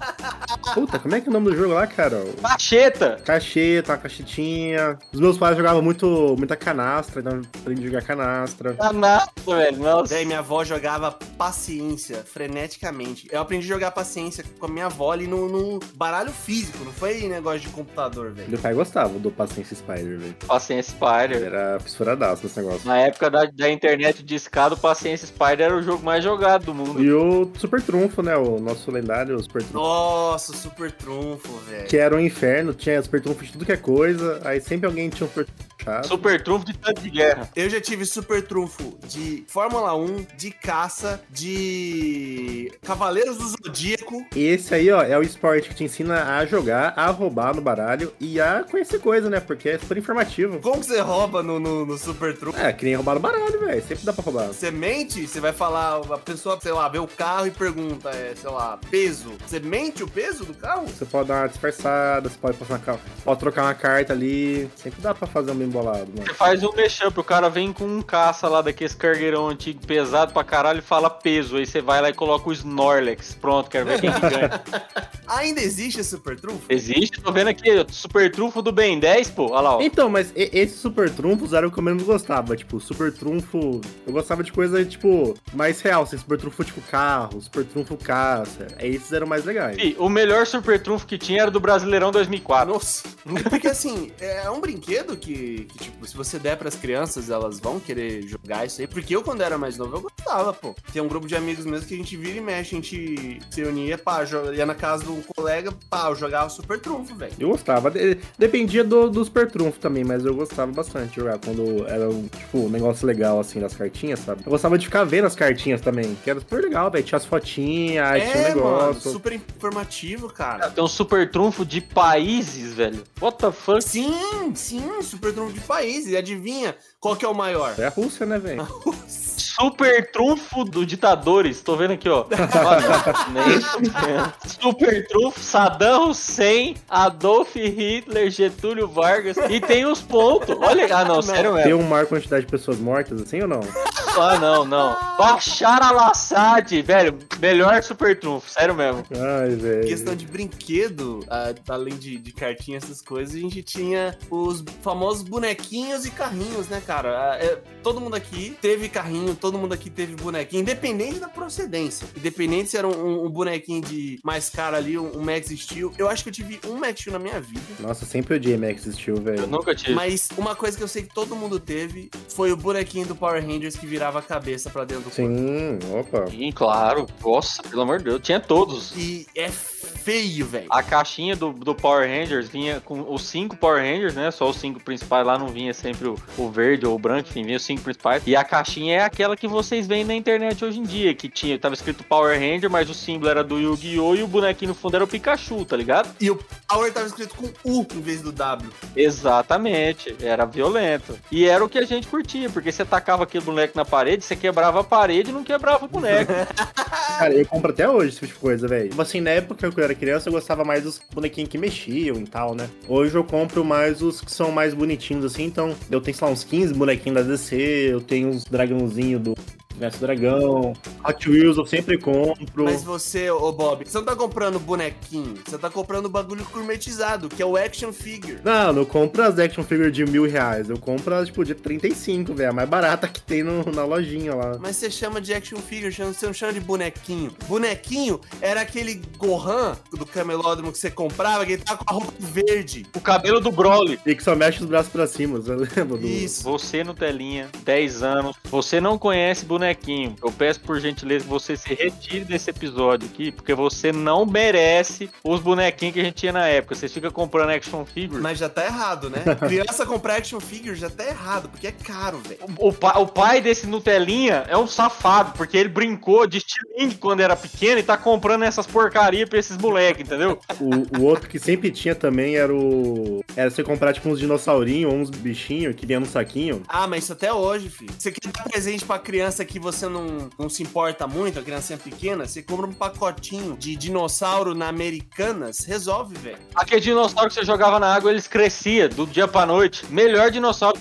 Puta, como é que é o nome do jogo lá, cara? Macheta! Cacheta, cachetinha. Os meus pais jogavam muito, muita canastra, então eu aprendi a jogar canastra. Canastra, velho. Nossa. Daí minha avó jogava paciência, freneticamente. Eu aprendi a jogar paciência com a minha avó ali no, no baralho físico, não foi negócio de computador, velho. Meu pai gostava do Paciência Spider, velho. Paciência Spider. era fissuradaço nesse negócio. Na época da, da internet de escada, o Paciência Spider era o jogo mais jogado do mundo. E o Super Trunfo, né? O nosso lendário Super Trunfo. Nossa, super trunfo, velho. Que era um inferno, tinha Super Trunfo de tudo que é coisa. Aí sempre alguém tinha um Super chato. Super trunfo de tanto de guerra. Eu já tive super trunfo de Fórmula 1, de caça, de Cavaleiros do Zodíaco. Esse aí, ó, é o esporte que te ensina a jogar, a roubar no baralho e a conhecer coisa, né? Porque é super informativo. Como que você rouba no, no, no Super Trunfo? É, que nem roubar no baralho, velho. Sempre dá pra roubar. Você mente, você vai falar, a pessoa, sei lá, vê o carro e pergunta, é, sei lá, peso. Você mente o peso do carro? Você pode dar uma disfarçada, você pode passar uma pode trocar uma carta ali. Sempre dá pra fazer um bem bolado, mano. Você faz um mashup, o cara vem com um caça lá daqueles cargueirão antigo pesado pra caralho e fala peso. Aí você vai lá e coloca o Snorlax. Pronto, quero ver quem que ganha. [laughs] Ainda existe esse Super Trunfo? Existe, tô vendo aqui, super trunfo do Ben 10, pô. Olha lá, ó. Então, mas e- esses super trunfos eram o que eu menos gostava. Tipo, super trunfo. Eu gostava de coisa, tipo, mais real. Assim, super trunfo, tipo, carro, super trunfo caça. Esses eram mais legais. Ih, O melhor super trunfo que tinha era do Brasileirão 2004. Nossa. É porque assim, é um brinquedo que, que, tipo, se você der pras crianças, elas vão querer jogar isso aí. Porque eu, quando era mais novo, eu gostava, pô. Tem um grupo de amigos mesmo que a gente vira e mexe, gente se unia, pá, ia na casa do colega, pá, eu jogava super trunfo, velho. Eu gostava. De- Dependia do, do super trunfo também, mas eu gostava bastante de jogar quando era um, tipo, um negócio legal, assim, das cartinhas, sabe? Eu gostava de ficar vendo as cartinhas também, que era super legal, velho. Tinha as fotinhas, aí tinha um É, mano, negócio. super informativo, cara. Tem um super trunfo de países, velho. What the fuck? Sim, sim, super trunfo de país. E adivinha qual que é o maior? É a Rússia, né, velho? [laughs] Super trunfo do ditadores. Tô vendo aqui, ó. Olha. [laughs] Super trunfo Saddam Hussein, Adolf Hitler, Getúlio Vargas. E tem os pontos. Olha, ah, não, sério Tem mesmo. uma maior quantidade de pessoas mortas, assim ou não? Ah, não, não. Bashar al-Assad, velho. Melhor super trunfo, sério mesmo. Ai, velho. questão de brinquedo, além de, de cartinha, essas coisas, a gente tinha os famosos bonequinhos e carrinhos, né, cara? É, todo mundo aqui teve carrinho, todo mundo aqui teve bonequinho, independente da procedência. Independente se era um, um- um bonequinho de mais caro ali, um, um Max Steel. Eu acho que eu tive um Max Steel na minha vida. Nossa, sempre odiei Max Steel, Eu velho. nunca tive. Mas uma coisa que eu sei que todo mundo teve foi o bonequinho do Power Rangers que virava a cabeça pra dentro do corpo. Sim, opa. Sim, claro. Nossa, pelo amor de Deus. Tinha todos. E é feio, velho. A caixinha do, do Power Rangers vinha com os cinco Power Rangers, né? Só os cinco principais lá não vinha sempre o, o verde ou o branco, enfim, vinha os cinco principais. E a caixinha é aquela que vocês veem na internet hoje em dia, que tinha, tava escrito Power Ranger, mas o símbolo era do Yu-Gi-Oh! e o bonequinho no fundo era o Pikachu, tá ligado? E o Power tava escrito com U em vez do W. Exatamente, era violento. E era o que a gente curtia, porque você tacava aquele boneco na parede, você quebrava a parede e não quebrava o boneco. [laughs] Cara, eu compro até hoje esse tipo de coisa, velho. Tipo assim, na época que eu era criança, eu gostava mais dos bonequinhos que mexiam e tal, né? Hoje eu compro mais os que são mais bonitinhos, assim. Então, eu tenho, sei lá, uns 15 bonequinhos da DC, eu tenho uns dragãozinhos do Mestre Dragão, Hot Wheels eu sempre compro. Mas você, ô Bob, você não tá comprando bonequinho, você tá comprando bagulho gourmetizado, que é o action figure. Não, eu não compro as action figure de mil reais. Eu compro as, tipo, de 35, velho. A mais barata que tem no- na lojinha lá. Mas você chama de action figure, você não chama de bonequinho. Bonequinho era aquele Gohan do camelódromo que você comprava, que ele tava com a roupa verde. o cabelo do Broly. E que só mexe os braços pra cima, você [laughs] lembra? Do... Isso. Você no telinha, 10 anos, você não conhece bonequinho. Eu peço por gentileza que você se retire desse episódio aqui, porque você não merece os bonequinhos que a gente tinha na época. Vocês ficam comprando action figure. Mas já tá errado, né? [laughs] Criança comprar action figure já tá errado, porque é caro, velho. O, pa- o pai desse Nutelinha é um safado, porque ele brincou de estilingue quando era pequeno e tá comprando essas porcarias pra esses moleques, entendeu? [laughs] O, o outro que sempre tinha também era o. Era você comprar, tipo, uns dinossaurinhos ou uns bichinhos que vinha no saquinho. Ah, mas isso até hoje, filho. Você quer dar presente pra criança que você não, não se importa muito, a criancinha pequena, você compra um pacotinho de dinossauro na Americanas, resolve, velho. Aquele dinossauro que você jogava na água, eles crescia do dia pra noite. Melhor dinossauro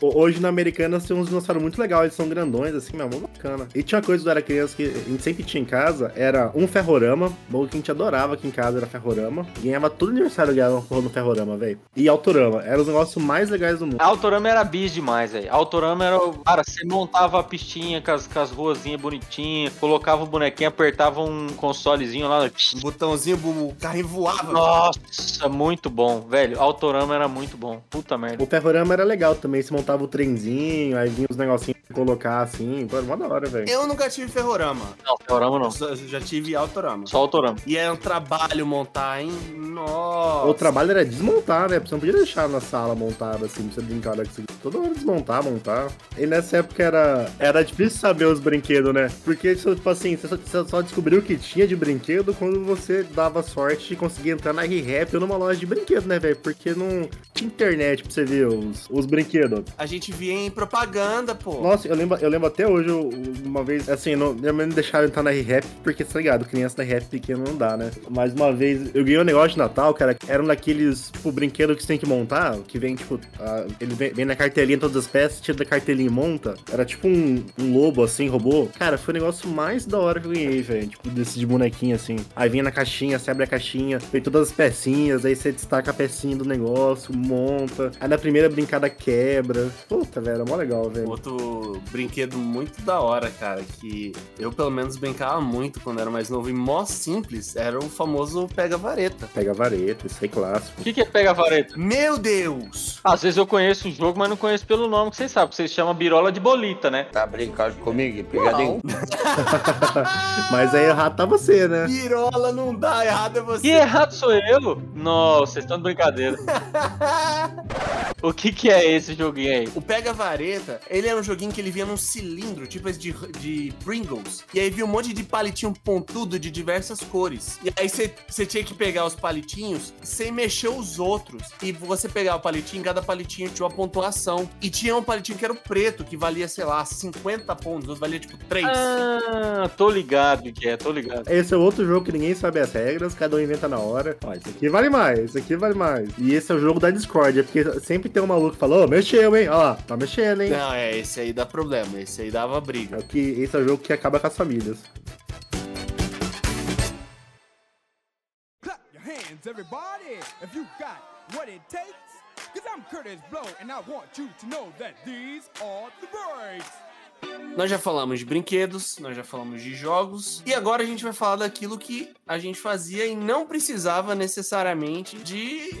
Hoje na Americanas tem uns dinossauros muito legais, eles são grandões, assim, meu, mó bacana. E tinha uma coisa quando eu era criança que a gente sempre tinha em casa, era um ferrorama, bom que a gente adorava aqui em casa, era ferrorama. Ganhava todo aniversário ganhava uma porra no ferrorama, velho. E autorama, era os negócios mais legais do mundo. A Autorama era bis demais, velho. Autorama era. o- Cara, você montava a pistinha com as, com as ruazinhas bonitinhas, colocava o bonequinho, apertava um consolezinho lá. Um botãozinho, o carrinho voava. Nossa, muito bom, velho. Autorama era muito bom. Puta merda. O ferrorama era legal também, você montava o trenzinho, aí vinha os negocinhos pra colocar assim, pô, era mó da hora, velho. Eu nunca tive ferrorama. Não, Autorama não. Eu só- já tive autorama. Só Autorama. E é um trabalho montar, hein? Nossa. O trabalho era desmontar, né? Você não podia deixar na sala montada assim, pra você brincar daqui. Toda hora desmontar, montar. E nessa época era, era difícil saber os brinquedos, né? Porque, tipo assim, você só, você só descobriu o que tinha de brinquedo quando você dava sorte de conseguir entrar na ReHap ou numa loja de brinquedo, né, velho? Porque não tinha internet pra você ver os, os brinquedos. A gente via em propaganda, pô. Nossa, eu lembro, eu lembro até hoje, eu- uma vez, assim, não, minha mãe não deixava entrar na ReHap, porque, tá ligado, criança da ReHap pequena não dá, né? Mas uma vez, eu ganhei um negócio de Natal, cara, era um daqueles, tipo, brinquedos que você tem que montar, que vem, tipo, a- ele vem, vem na cartelinha todas as peças, tira da cartelinha e monta. Era tipo um, um lobo, assim, robô. Cara, foi o negócio mais da hora que eu ganhei, velho, tipo, desse de bonequinho, assim. Aí vinha na caixinha, você abre a caixinha, vem todas as pecinhas, aí você destaca a pecinha do negócio, monta. Aí na primeira brincada quebra. Puta, velho, é mó legal, velho. Outro brinquedo muito da hora, cara, que eu pelo menos brincava muito quando era mais novo e mó simples, era o famoso pega-vareta. Pega a vareta, isso aí clássico. O que, que é pega vareta? Meu Deus! Às vezes eu conheço o jogo, mas não conheço pelo nome que vocês sabem. Vocês chamam birola de bolita, né? Tá brincando comigo? Pegadinho? [laughs] Mas aí errado tá você, né? Pirola não dá, errado é você. Que errado sou eu? Nossa, vocês estão de brincadeira. [laughs] O que, que é esse joguinho aí? O Pega Vareta, ele era um joguinho que ele vinha num cilindro, tipo esse de, de Pringles. E aí vinha um monte de palitinho pontudo de diversas cores. E aí você você tinha que pegar os palitinhos sem mexer os outros. E você pegava o palitinho, cada palitinho tinha uma pontuação. E tinha um palitinho que era o preto, que valia, sei lá, 50 pontos. Outro valia tipo 3. Ah, tô ligado que é, tô ligado. Esse é outro jogo que ninguém sabe as regras, cada um inventa na hora. Ó, esse aqui vale mais, esse aqui vale mais. E esse é o jogo da Discord, porque sempre tem um maluco que fala, ô, mexeu, hein? Ó lá, tá mexendo, hein? Não, é, esse aí dá problema. Esse aí dava É briga. o que, esse é o jogo que acaba com as famílias. Clap your hands, everybody, if you got what it takes. Cause I'm Curtis Blow, and I want you to know that these are the breaks. Nós já falamos de brinquedos, nós já falamos de jogos, e agora a gente vai falar daquilo que a gente fazia e não precisava necessariamente de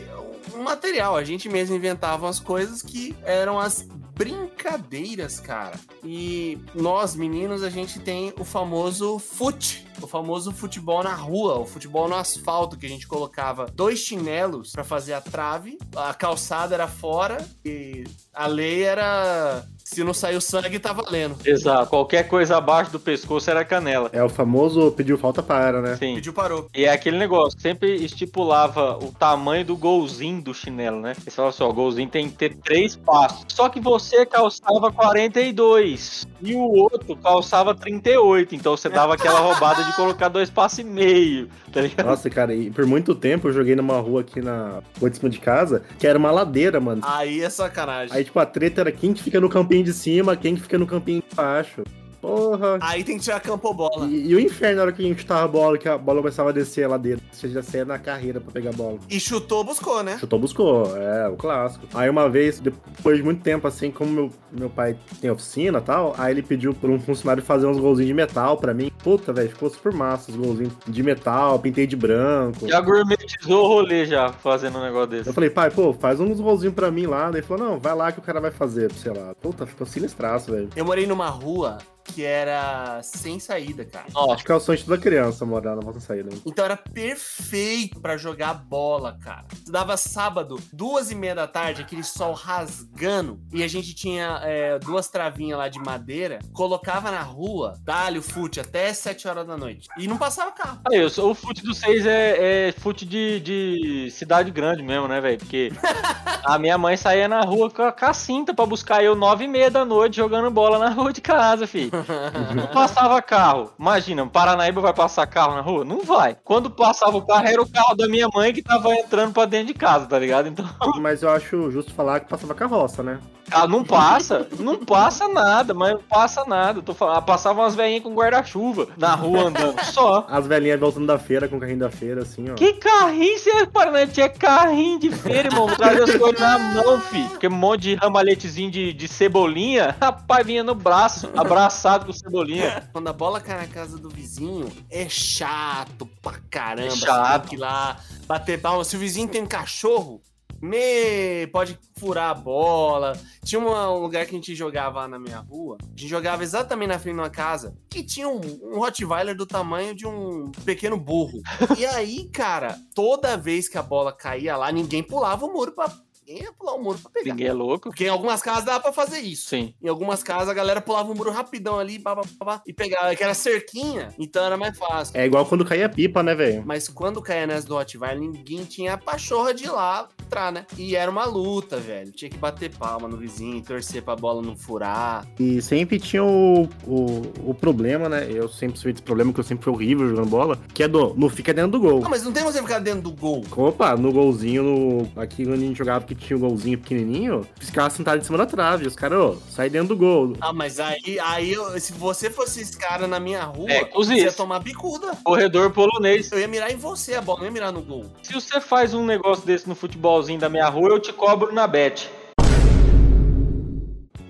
um material. A gente mesmo inventava as coisas que eram as brincadeiras, cara. E nós, meninos, a gente tem o famoso fute, o famoso futebol na rua, o futebol no asfalto, que a gente colocava dois chinelos pra fazer a trave, a calçada era fora e a lei era se não saiu sangue, tá valendo. Exato. Qualquer coisa abaixo do pescoço era canela. É o famoso pediu falta para, né? Sim. Pediu, parou. E é aquele negócio, sempre estipulava o tamanho do golzinho do chinelo, né? Você falava assim, ó, o golzinho tem que ter três passos. Só que você calçava 42 e o outro calçava 38. Então você dava aquela roubada de colocar dois passos e meio, tá ligado? Nossa, cara, e por muito tempo eu joguei numa rua aqui na rua de cima de casa, que era uma ladeira, mano. Aí é sacanagem. Aí, tipo, a treta era quem que fica no campinho de cima, quem que fica no campinho de baixo. Porra. Aí tem que tirar campobola. E, e o inferno na hora que a gente chutava a bola, que a bola começava a descer a ladeira. Você já saía na carreira pra pegar a bola. E chutou, buscou, né? Chutou, buscou. É, o clássico. Aí uma vez, depois de muito tempo, assim, como meu, meu pai tem oficina e tal, aí ele pediu pra um funcionário fazer uns golzinhos de metal pra mim. Puta, velho, ficou super massa os golzinhos de metal, pintei de branco. Já gourmetizou o rolê já, fazendo um negócio desse. Eu falei, pai, pô, faz uns golzinhos pra mim lá. Daí ele falou, não, vai lá que o cara vai fazer, sei lá. Puta, ficou sinistraço, velho. Eu morei numa rua que era sem saída, cara. Nossa, Acho que é o sonho de toda criança morar na nossa saída. hein? Então era perfeito pra jogar bola, cara. Dava sábado, duas e meia da tarde, aquele sol rasgando, e a gente tinha é, duas travinhas lá de madeira, colocava na rua, dá-lhe o fute até sete horas da noite. E não passava carro. Aí, eu sou- o fute do 6 é, é fute de, de cidade grande mesmo, né, velho? Porque [laughs] a minha mãe saía na rua com a, com a cinta pra buscar eu nove e meia da noite jogando bola na rua de casa, filho. Não passava carro. Imagina, Paranaíba vai passar carro na rua? Não vai. Quando passava o carro, era o carro da minha mãe que tava entrando pra dentro de casa, tá ligado? Então, Mas eu acho justo falar que passava carroça, né? Ah, não passa. Não passa nada, mas não passa nada. Tô falando, ah, passava umas velhinhas com guarda-chuva na rua andando. Só. As velhinhas voltando da feira com o carrinho da feira, assim, ó. Que carrinho você Paraná? Tinha carrinho de feira, irmão. Trazia as coisas na mão, filho. Porque um monte de ramalhetezinho de, de cebolinha. [laughs] Rapaz, vinha no braço, abraçado com cebolinha. Quando a bola cai na casa do vizinho, é chato pra caramba. É Você chato. tem que ir lá bater palma. Se o vizinho tem cachorro, Me pode furar a bola. Tinha uma- um lugar que a gente jogava lá na minha rua. A gente jogava exatamente na frente de uma casa que tinha um, um Rottweiler do tamanho de um pequeno burro. E aí, cara, toda vez que a bola caía lá, ninguém pulava o muro pra. Ninguém ia pular o muro pra pegar. Ninguém é louco. Porque em algumas casas dava pra fazer isso. Sim. Em algumas casas a galera pulava o muro rapidão ali pá, pá, pá, pá, e pegava, que era cerquinha, então era mais fácil. É igual quando caía pipa, né, velho? Mas quando caía nessa do Rottweiler, ninguém tinha a pachorra de ir lá entrar, né? E era uma luta, velho. Tinha que bater palma no vizinho, torcer pra bola não furar. E sempre tinha o, o, o problema, né? Eu sempre sofri esse problema, que eu sempre fui horrível jogando bola, que é do não fica dentro do gol. Ah, mas não tem você ficar dentro do gol. Opa, no golzinho, no... aqui quando a gente jogava que tinha o golzinho pequenininho, ficava sentado em cima da trave. Os caras, ô, sai dentro do gol. Ah, mas aí, aí eu- se você fosse esse cara na minha rua, É, você ia tomar bicuda. Corredor polonês. Eu ia mirar em você a bola, não ia mirar no gol. Se você faz um negócio desse no futebolzinho da minha rua, eu te cobro na bet.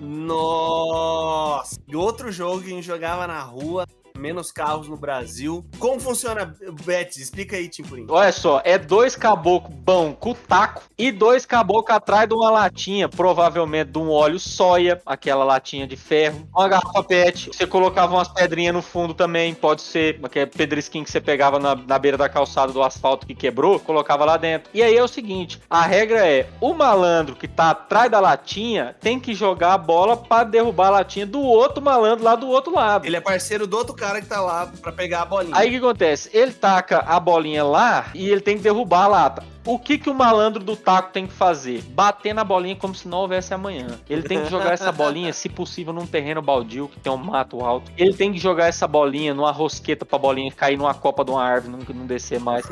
Nossa! E outro jogo que a gente jogava na rua, menos carros no Brasil. Como funciona, Betis? Explica aí, Timpurim. Olha só, é dois caboclos bom com taco e dois caboclos atrás de uma latinha, provavelmente de um óleo soia, aquela latinha de ferro, uma garrafa pet. Você colocava umas pedrinhas no fundo também, pode ser aquele pedrisquinho que você pegava na, na beira da calçada do asfalto que quebrou, colocava lá dentro. E aí é o seguinte, a regra é, o malandro que tá atrás da latinha tem que jogar a bola pra derrubar a latinha do outro malandro lá do outro lado. Ele é parceiro do outro cara que tá lá pra pegar a bolinha. Aí o que acontece? Ele taca a bolinha lá e ele tem que derrubar a lata. O que, que o malandro do taco tem que fazer? Bater na bolinha como se não houvesse amanhã. Ele tem que jogar essa bolinha, se possível, num terreno baldio que tem um mato alto. Ele tem que jogar essa bolinha numa rosqueta pra bolinha cair numa copa de uma árvore, nunca não descer mais.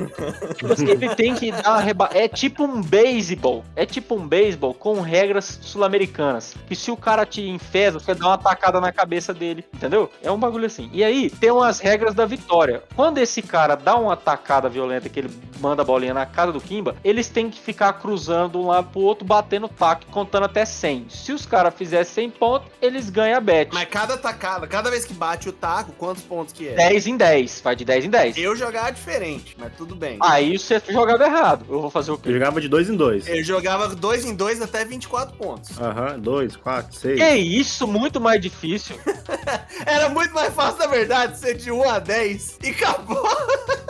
Tipo assim, ele tem que dar reba... É tipo um beisebol. É tipo um beisebol com regras sul-americanas. Que se o cara te enfesa, você dá uma tacada na cabeça dele. Entendeu? É um bagulho assim. E aí, tem umas regras da vitória. Quando esse cara dá uma tacada violenta que ele manda a bolinha na casa do Kimba, eles têm que ficar cruzando um lado pro outro, batendo taco, contando até 100. Se os caras fizerem 100 pontos, eles ganham a bet. Mas cada tacada, cada vez que bate o taco, quantos pontos que é? 10 em 10. Vai de 10 em 10. Eu jogava diferente, mas tudo bem. Aí você jogava errado. Eu vou fazer o Eu quê? jogava de dois em dois. Eu jogava dois em dois até 24 pontos. Aham, dois, quatro, seis. Que isso, muito mais difícil. [laughs] Era muito mais fácil, na verdade, ser de 1 a 10 e acabou.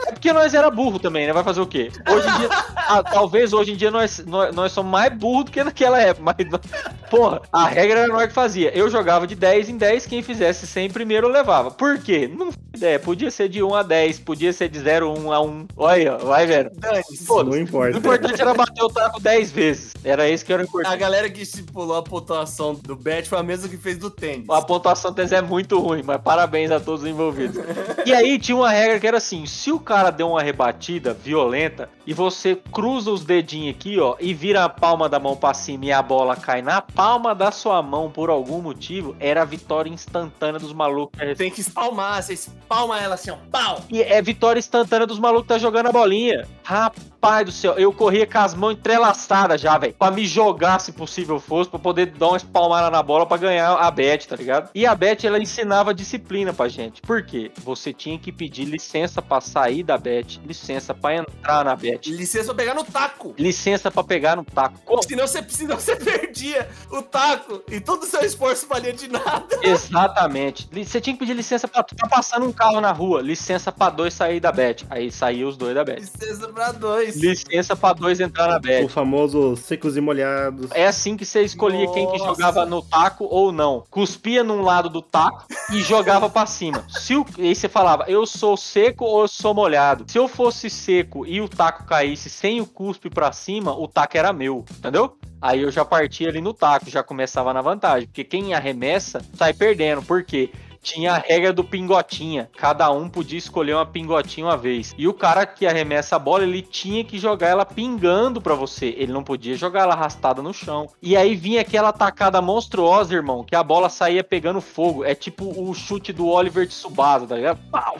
É porque nós era burro também, né? Vai fazer o quê? Hoje em dia, [laughs] ah, talvez hoje em dia nós, nós, nós somos mais burros do que naquela época, mas, porra, a regra era nós que fazia. Eu jogava de 10 em 10, quem fizesse 100 primeiro eu levava. Por quê? Não ideia, podia ser de 1 a 10, podia ser de 0 1 a 1. Olha, vai vendo. Não O importa. importante era bater o taco 10 vezes. Era isso que era A importante. galera que estipulou a pontuação do bet foi a mesma que fez do tênis. A pontuação tese é muito ruim, mas parabéns a todos os envolvidos. E aí tinha uma regra que era assim: se o cara deu uma rebatida violenta e você cruza os dedinhos aqui, ó, e vira a palma da mão pra cima e a bola cai na palma da sua mão por algum motivo, era a vitória instantânea dos malucos. Tem que espalmar, você espalma ela assim, ó, pau! E é vitória instantânea dos malucos que tá jogando a bolinha. Rapaz do céu, eu corria com as mãos entrelaçadas já, velho. Pra me jogar, se possível fosse, pra poder dar uma espalmada na bola pra ganhar a bet, tá ligado? E a bet, ela ensinava disciplina pra gente. Por quê? Você tinha que pedir licença pra sair da bet, licença pra entrar na bet, Licença pra pegar no taco. licença pra pegar no taco. Como? Senão você, senão você [laughs] perdia o taco e todo o seu esforço valia de nada. [laughs] Exatamente. Você tinha que pedir licença pra. Tá passando um carro na rua, licença pra dois sair da bet. Aí saía os dois da bet. Licença pra dois. Licença pra dois entrar na bet. O famoso secos e molhados. É assim que você escolhia quem que Nossa. jogava no taco ou não. Cuspia num lado do taco e jogava pra cima. Se o... E aí você falava, eu sou seco ou eu sou molhado. Se eu fosse seco e o taco caísse sem o cuspe pra cima, o taco era meu, entendeu? Aí eu já partia ali no taco, já começava na vantagem. Porque quem arremessa sai perdendo. Por quê? Tinha a regra do pingotinha. Cada um podia escolher uma pingotinha uma vez. E o cara que arremessa a bola, ele tinha que jogar ela pingando pra você. Ele não podia jogar ela arrastada no chão. E aí vinha aquela tacada monstruosa, irmão, que a bola saía pegando fogo. É tipo o chute do Oliver Tsubasa, tá ligado? Pau!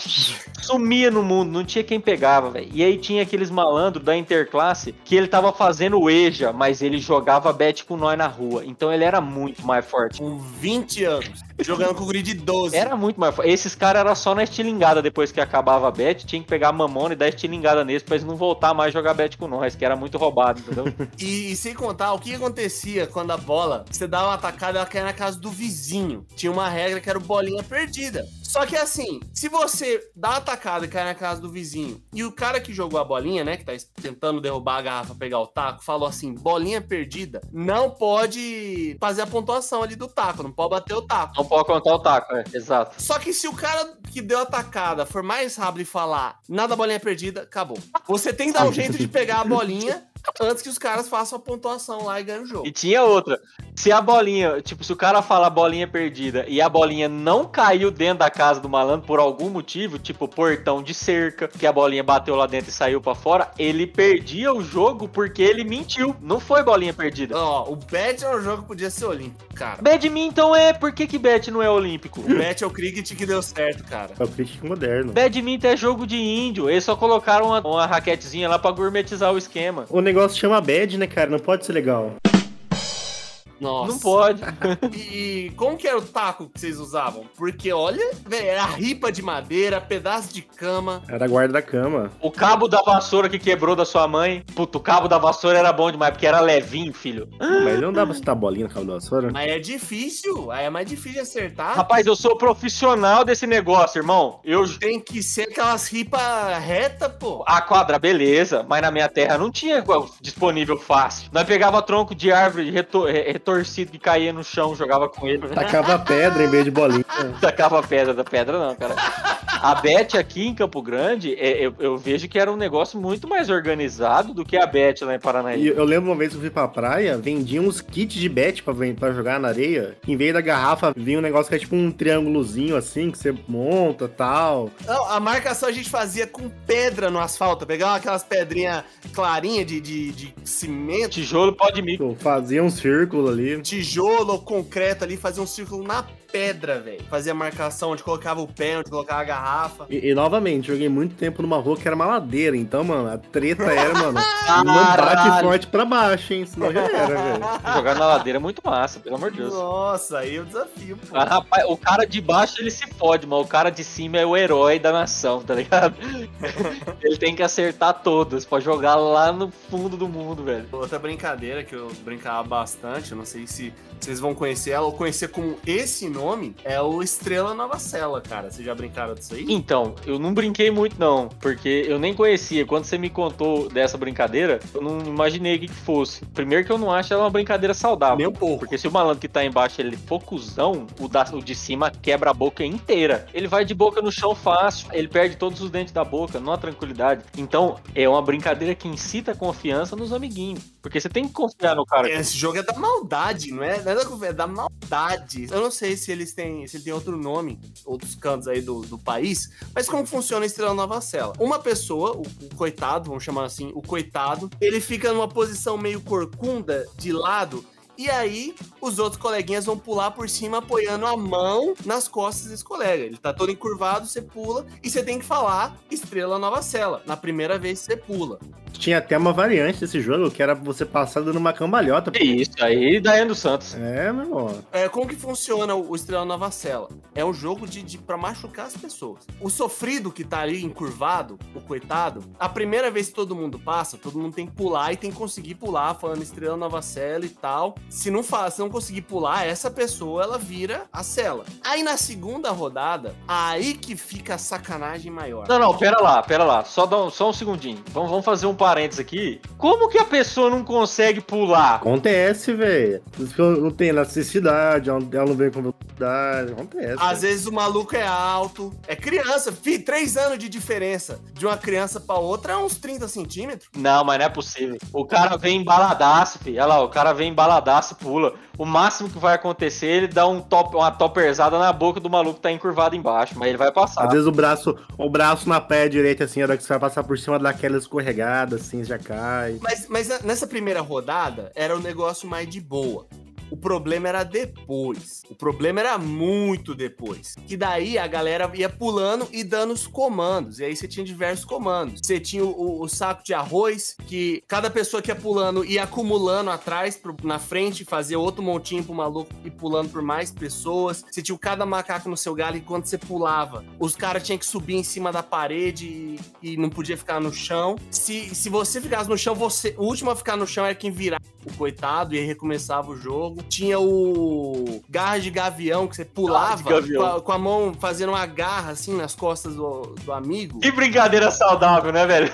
Sumia no mundo, não tinha quem pegava, velho. E aí tinha aqueles malandros da interclasse que ele tava fazendo EJA, mas ele jogava bet com nós na rua. Então ele era muito mais forte. Com 20 anos, jogando com o guri de 12. Era muito mais. Esses caras eram só na estilingada depois que acabava a bet. Tinha que pegar a mamona e dar estilingada neles pra eles não voltar mais a jogar bet com nós, que era muito roubado, entendeu? [laughs] E, e sem contar, o que acontecia quando a bola, você dava uma atacada, ela caía na casa do vizinho. Tinha uma regra que era o bolinha perdida. Só que assim, se você dá uma atacada e cai na casa do vizinho, e o cara que jogou a bolinha, né, que tá tentando derrubar a garrafa, pegar o taco, falou assim, bolinha perdida, não pode fazer a pontuação ali do taco, não pode bater o taco. não pode contar o taco, é. Exato. Só que se o cara que deu a atacada for mais rápido e falar nada bolinha perdida, acabou. Você tem que dar um jeito de pegar a bolinha antes que os caras façam a pontuação lá e ganhem o jogo. E tinha outra. Se a bolinha, tipo, se o cara fala bolinha perdida e a bolinha não caiu dentro da casa do malandro por algum motivo, tipo portão de cerca, que a bolinha bateu lá dentro e saiu pra fora, ele perdia o jogo porque ele mentiu. Não foi bolinha perdida. Ó, o Bet é um jogo que podia ser olímpico, cara. Badminton é. Por que, que bet não é olímpico? O Bet é o cricket que deu certo, cara. É o crítico moderno. Badminton é jogo de índio. Eles só colocaram uma, uma raquetezinha lá pra gourmetizar o esquema. O negócio chama bad, né, cara? Não pode ser legal. Nossa. Não pode. E como que era o taco que vocês usavam? Porque, olha, velho, era ripa de madeira, pedaço de cama. Era a guarda da cama. O cabo da vassoura que quebrou da sua mãe. Puta, o cabo da vassoura era bom demais, porque era levinho, filho. Mas não dá pra citar bolinha no cabo da vassoura? Mas é difícil, aí é mais difícil de acertar. Rapaz, eu sou profissional desse negócio, irmão. Eu. Tem que ser aquelas ripas reta, pô. A quadra, beleza, mas na minha terra não tinha disponível fácil. Nós pegava tronco de árvore retor- re- retorcido que caía no chão, jogava com ele. Tacava pedra em vez de bolinha. [laughs] Tacava pedra da pedra, não, cara. A Bet aqui em Campo Grande, é, eu, eu vejo que era um negócio muito mais organizado do que a Bet lá em E Paranaí. eu lembro uma vez que eu fui pra praia, vendiam uns kits de bet pra, jogar na areia. Em vez da garrafa, vinha um negócio que é tipo um triângulozinho assim, que você monta tal. Não, a marcação a gente fazia com pedra no asfalto. Pegava aquelas pedrinhas clarinhas de, de, de cimento, Tijolo pode me. Eu fazia um círculo ali. tijolo concreto ali, fazia um círculo na pedra, velho. Fazia marcação onde colocava o pé, onde colocava a garrafa. E, e, novamente, joguei muito tempo numa rua que era uma ladeira. Então, mano, a treta era, mano, não [laughs] bate forte pra baixo, hein? Senão já era, velho. [laughs] Jogar na ladeira é muito massa, pelo amor de Deus. Nossa, aí é o desafio, pô. Ah, rapaz, o cara de baixo ele se fode, mas o cara de cima é o herói da nação, tá ligado? [laughs] ele tem que acertar todas pra jogar lá no fundo do mundo, velho. Outra brincadeira que eu brincava bastante, eu não sei se vocês vão conhecer ela ou conhecer com esse nome, é o Estrela Nova Cela, cara. Vocês já brincaram disso aí? Então, eu não brinquei muito não, porque eu nem conhecia. Quando você me contou dessa brincadeira, eu não imaginei o que, que fosse. Primeiro que eu não acho ela uma brincadeira saudável. Nem um pouco. Porque se o malandro que tá embaixo ele for cuzão, o, da- o de cima quebra a boca inteira. Ele vai de boca no chão fácil, ele perde todos os dentes da boca, não há tranquilidade. Então, é uma brincadeira que incita confiança nos amiguinhos. Porque você tem que confiar no cara. Esse jogo é da maldade, não é? Não é da é da maldade. Eu não sei se eles têm, se ele tem outro nome, outros cantos aí do, do país, mas como funciona a Estrela Nova Cela? Uma pessoa, o, o coitado, vamos chamar assim, o coitado, ele fica numa posição meio corcunda, de lado, e aí, os outros coleguinhas vão pular por cima, apoiando a mão nas costas desse colega. Ele tá todo encurvado, você pula, e você tem que falar Estrela Nova Cela, na primeira vez que você pula. Tinha até uma variante desse jogo que era você passar dando uma cambalhota. É isso aí, Daiane dos Santos. É, meu irmão. É, como que funciona o Estrela Nova Cela? É um jogo de, de para machucar as pessoas. O sofrido que tá ali encurvado, o coitado, a primeira vez que todo mundo passa, todo mundo tem que pular e tem que conseguir pular, falando Estrela Nova Cela e tal. Se não faz, se não conseguir pular, essa pessoa ela vira a cela. Aí na segunda rodada, aí que fica a sacanagem maior. Não, não, pera lá, pera lá. Só, dá um, só um segundinho. Vamos, vamos fazer um parênteses aqui. Como que a pessoa não consegue pular? Acontece, velho. Não tem elasticidade, ela não vem com velocidade. Acontece. Às vezes o maluco é alto, é criança, fi, três anos de diferença de uma criança pra outra é uns 30 centímetros. Não, mas não é possível. O cara vem embaladaço, filho. Olha lá, o cara vem embaladaço e pula. O máximo que vai acontecer, ele dá um top, uma toperzada na boca do maluco que tá encurvado embaixo, mas ele vai passar. Às vezes o braço, o braço na pé direita, assim, a hora que você vai passar por cima daquela escorregada, assim, já cai. Mas, mas nessa primeira rodada era um negócio mais de boa. O problema era depois. O problema era muito depois. Que daí a galera ia pulando e dando os comandos. E aí você tinha diversos comandos. Você tinha o, o saco de arroz, que cada pessoa que ia pulando ia acumulando atrás, pro- na frente, fazia outro montinho pro maluco e pulando por mais pessoas. Você tinha cada macaco no seu galho e quando você pulava, os caras tinham que subir em cima da parede e, e não podia ficar no chão. Se, se você ficasse no chão, você, o último a ficar no chão era quem virava o coitado e recomeçava o jogo. Tinha o garra de gavião que você pulava com a, com a mão fazendo uma garra assim nas costas do, do amigo. Que brincadeira saudável, né, velho?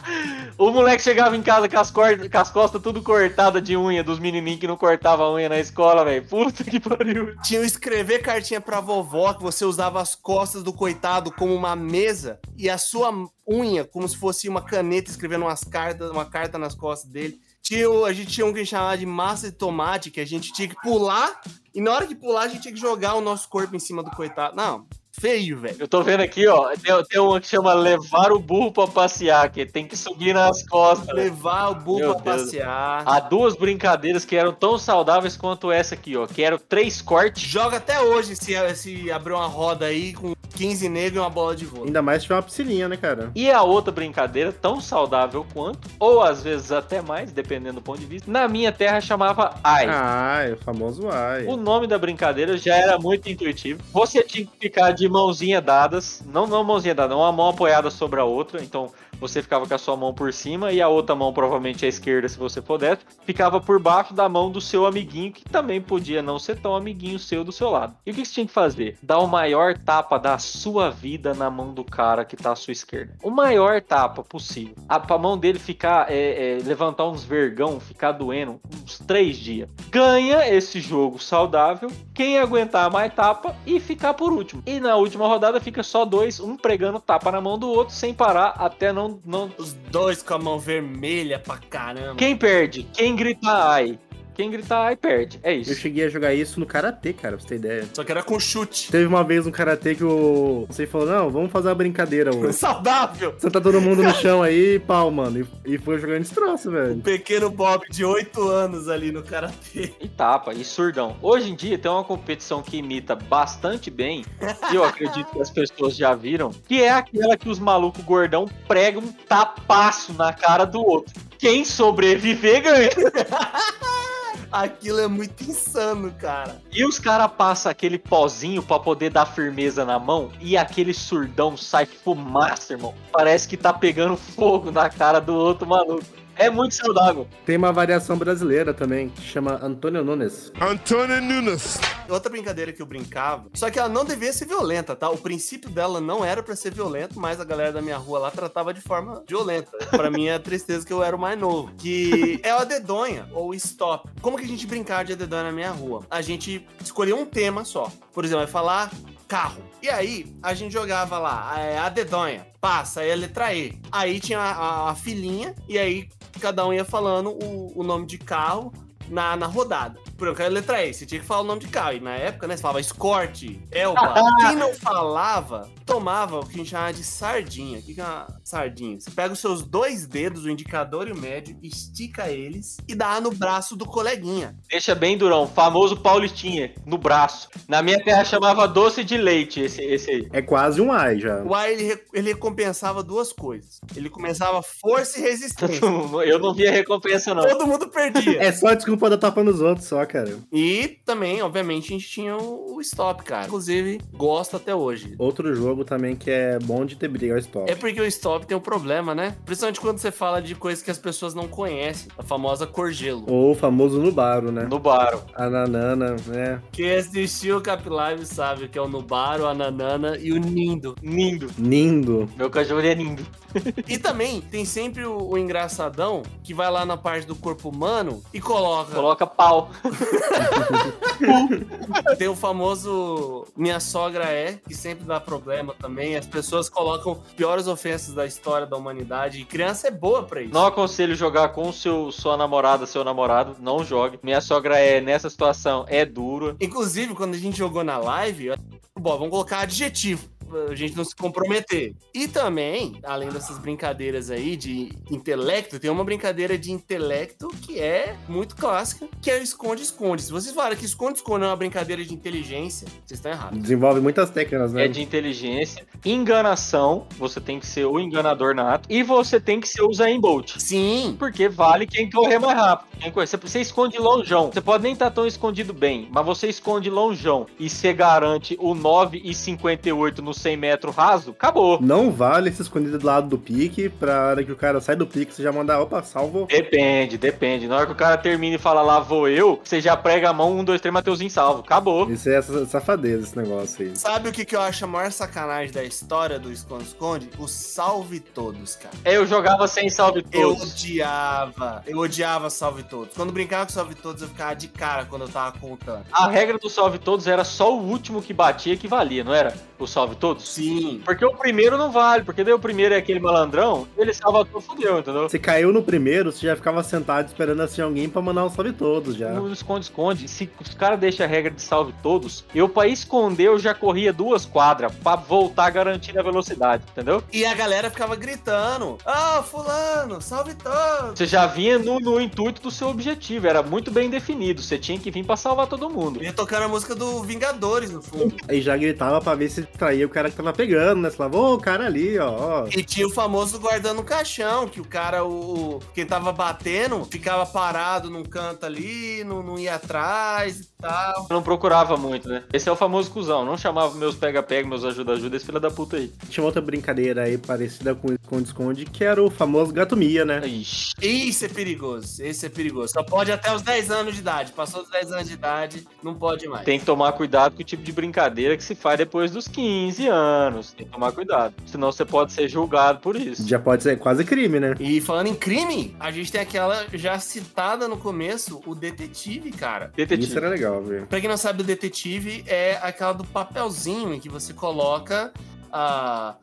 [laughs] o moleque chegava em casa com as, com as costas tudo cortadas de unha dos menininhos que não cortavam a unha na escola, velho. Puta que pariu. Tinha o escrever cartinha pra vovó, que você usava as costas do coitado como uma mesa e a sua unha como se fosse uma caneta escrevendo umas cartas, uma carta nas costas dele. Tinha, a gente tinha um que chamava de massa de tomate, que a gente tinha que pular e na hora de pular a gente tinha que jogar o nosso corpo em cima do coitado. Não, feio, velho. Eu tô vendo aqui, ó. Tem, tem uma que chama levar o burro pra passear, que tem que subir nas costas. Levar o burro Meu pra Deus. passear. Há duas brincadeiras que eram tão saudáveis quanto essa aqui, ó. Que eram três cortes. Joga até hoje se, se abrir uma roda aí com 15 negros e uma bola de vôlei. Ainda mais se tiver uma piscininha, né, cara? E a outra brincadeira, tão saudável quanto, ou às vezes até mais, dependendo do ponto de vista, na minha terra chamava ai. Ah, é o famoso ai. O nome da brincadeira já era muito intuitivo. Você tinha que ficar de mãozinha dadas, não, não mãozinha dada, uma mão apoiada sobre a outra. Então você ficava com a sua mão por cima e a outra mão, provavelmente a esquerda, se você pudesse, ficava por baixo da mão do seu amiguinho, que também podia não ser tão amiguinho seu do seu lado. E o que você tinha que fazer? Dar o maior tapa da sua vida na mão do cara que tá à sua esquerda. O maior tapa possível. A, pra mão dele ficar, é, é, levantar uns vergão, ficar doendo uns três dias. Ganha esse jogo saudável quem aguentar mais tapa e ficar por último. E na última rodada fica só dois, um pregando tapa na mão do outro sem parar até não. Não... Os dois com a mão vermelha pra caramba. Quem perde? Quem grita ai. Quem grita ai perde. É Eu isso. cheguei a jogar isso no Karatê, cara, pra você ter ideia. Só que era com chute. Teve uma vez no Karatê que o... Você falou, não, vamos fazer uma brincadeira, ô. [laughs] Saudável! Senta todo mundo no chão aí, pau, mano. E, e foi jogando esse troço, O velho. pequeno Bob de 8 anos ali no karatê. E tapa, e surdão. Hoje em dia tem uma competição que imita bastante bem, e eu acredito que as pessoas já viram, que é aquela que os malucos gordão pregam um tapaço na cara do outro. Quem sobreviver ganha. [laughs] Aquilo é muito insano, cara. E os caras passam aquele pozinho pra poder dar firmeza na mão, e aquele surdão sai fumaça, irmão. Parece que tá pegando fogo na cara do outro maluco. É muito saudável. Tem uma variação brasileira também, que chama Antônio Nunes. Antônio Nunes. Outra brincadeira que eu brincava, só que ela não devia ser violenta, tá? O princípio dela não era pra ser violento, mas a galera da minha rua lá tratava de forma violenta. Pra mim é tristeza que eu era o mais novo. Que é a dedonha, ou stop. Como que a gente brincava de dedonha na minha rua? A gente escolhia um tema só. Por exemplo, vai falar carro. E aí, a gente jogava lá, é, a dedonha, passa, aí a letra E. Aí tinha a, a- a filinha, e aí cada um ia falando o, o nome de carro na, na rodada. Por exemplo, a letra E, você tinha que falar o nome de carro. E na época, né, você falava Escort, Elba. [laughs] Quem não falava, tomava o que a gente chamava de sardinha. O que que é uma sardinha? Você pega os seus dois dedos, o indicador e o médio, estica eles e dá no braço do coleguinha. Deixa bem durão, famoso Paulistinha, no braço. Na minha terra chamava doce de leite, esse, esse aí. É quase um ai já. O A, ele, ele recompensava duas coisas. Ele começava força e resistência. [laughs] Eu não via recompensa, não. Todo mundo perdia. [laughs] É só desculpa dar tapa nos outros, só, cara. E também, obviamente, a gente tinha o o stop, cara. Inclusive, gosto até hoje. Outro jogo também que é bom de ter briga é o stop. É porque o stop tem um problema, né? Principalmente quando você fala de coisas que as pessoas não conhecem. A famosa cor gelo. Ou o famoso Nubaro, né? No baro. A nanana, né? Quem assistiu o Cap Live sabe que é o Nubaro, a Nanana e o Nindo. Nindo. Nindo. Meu cachorro é nindo. [laughs] E também tem sempre o, o engraçadão que vai lá na parte do corpo humano e coloca. Coloca pau. [laughs] Tem o famoso Minha Sogra É, que sempre dá problema também. As pessoas colocam piores ofensas da história da humanidade. E criança é boa pra isso. Não aconselho jogar com seu, sua namorada, seu namorado. Não jogue. Minha sogra é, nessa situação, é dura. Inclusive, quando a gente jogou na live, eu- bom, vamos colocar adjetivo. A gente não se comprometer. E também, além dessas brincadeiras aí de intelecto, tem uma brincadeira de intelecto que é muito clássica, que é o esconde-esconde. Se vocês falarem que esconde-esconde é uma brincadeira de inteligência, vocês estão errados. Desenvolve muitas técnicas, né? É de inteligência, enganação, você tem que ser o enganador nato, e você tem que ser o Zayn Bolt. Sim, Porque vale quem correr mais rápido. Quem correr. Você, você esconde longeão. Você pode nem estar tão escondido bem, mas você esconde longeão e você garante o 9,58 no 100 metros raso, acabou. Não vale se esconder do lado do pique, pra hora que o cara sai do pique, você já manda, opa, salvo. Depende, depende. Na hora que o cara termina e fala lá vou eu, você já prega a mão, um, dois, três, Mateuzinho salvo. Acabou. Isso é essa safadeza, esse negócio aí. sabe o que, que eu acho a maior sacanagem da história do esconde-esconde? O salve todos, cara. Eu jogava sem salve Eu todos. odiava, eu odiava salve todos. Quando brincava com salve todos, eu ficava de cara quando eu tava contando. A regra do salve todos era só o último que batia que valia, não era? O salve todos? Sim. Porque o primeiro não vale, porque daí o primeiro é aquele malandrão, ele salva tudo, fudeu, entendeu? Você caiu no primeiro, você já ficava sentado esperando assim alguém pra mandar um salve todos já. No esconde-esconde, se os caras deixam a regra de salve todos, eu pra esconder eu já corria duas quadras pra voltar garantindo a velocidade, entendeu? E a galera ficava gritando: Ah, fulano, salve todos! Você já vinha no, no intuito do seu objetivo, era muito bem definido, você tinha que vir pra salvar todo mundo. Ia tocando a música do Vingadores no fundo. Aí já gritava pra ver se traía o cara que tava pegando, né? Você falava, ô, o cara ali, ó. E tinha o famoso guardando o caixão, que o cara, o, o- quem tava batendo, ficava parado num canto ali, não, não ia atrás e tal. Eu não procurava muito, né? Esse é o famoso cuzão, não chamava meus pega-pega, meus ajuda-ajuda, esse filho da puta aí. Tinha outra brincadeira aí parecida com o esconde-esconde, que era o famoso gato Mia, né? Ixi. Isso é perigoso, esse é perigoso. Só pode até os 10 anos de idade. Passou os 10 anos de idade, não pode mais. Tem que tomar cuidado com o tipo de brincadeira que se faz depois dos 15 anos. Tem que tomar cuidado. Senão você pode ser julgado por isso. Já pode ser quase crime, né? E falando em crime, a gente tem aquela já citada no começo, o detetive, cara. Detetive. Isso era legal, velho. Pra quem não sabe, o detetive é aquela do papelzinho em que você coloca a.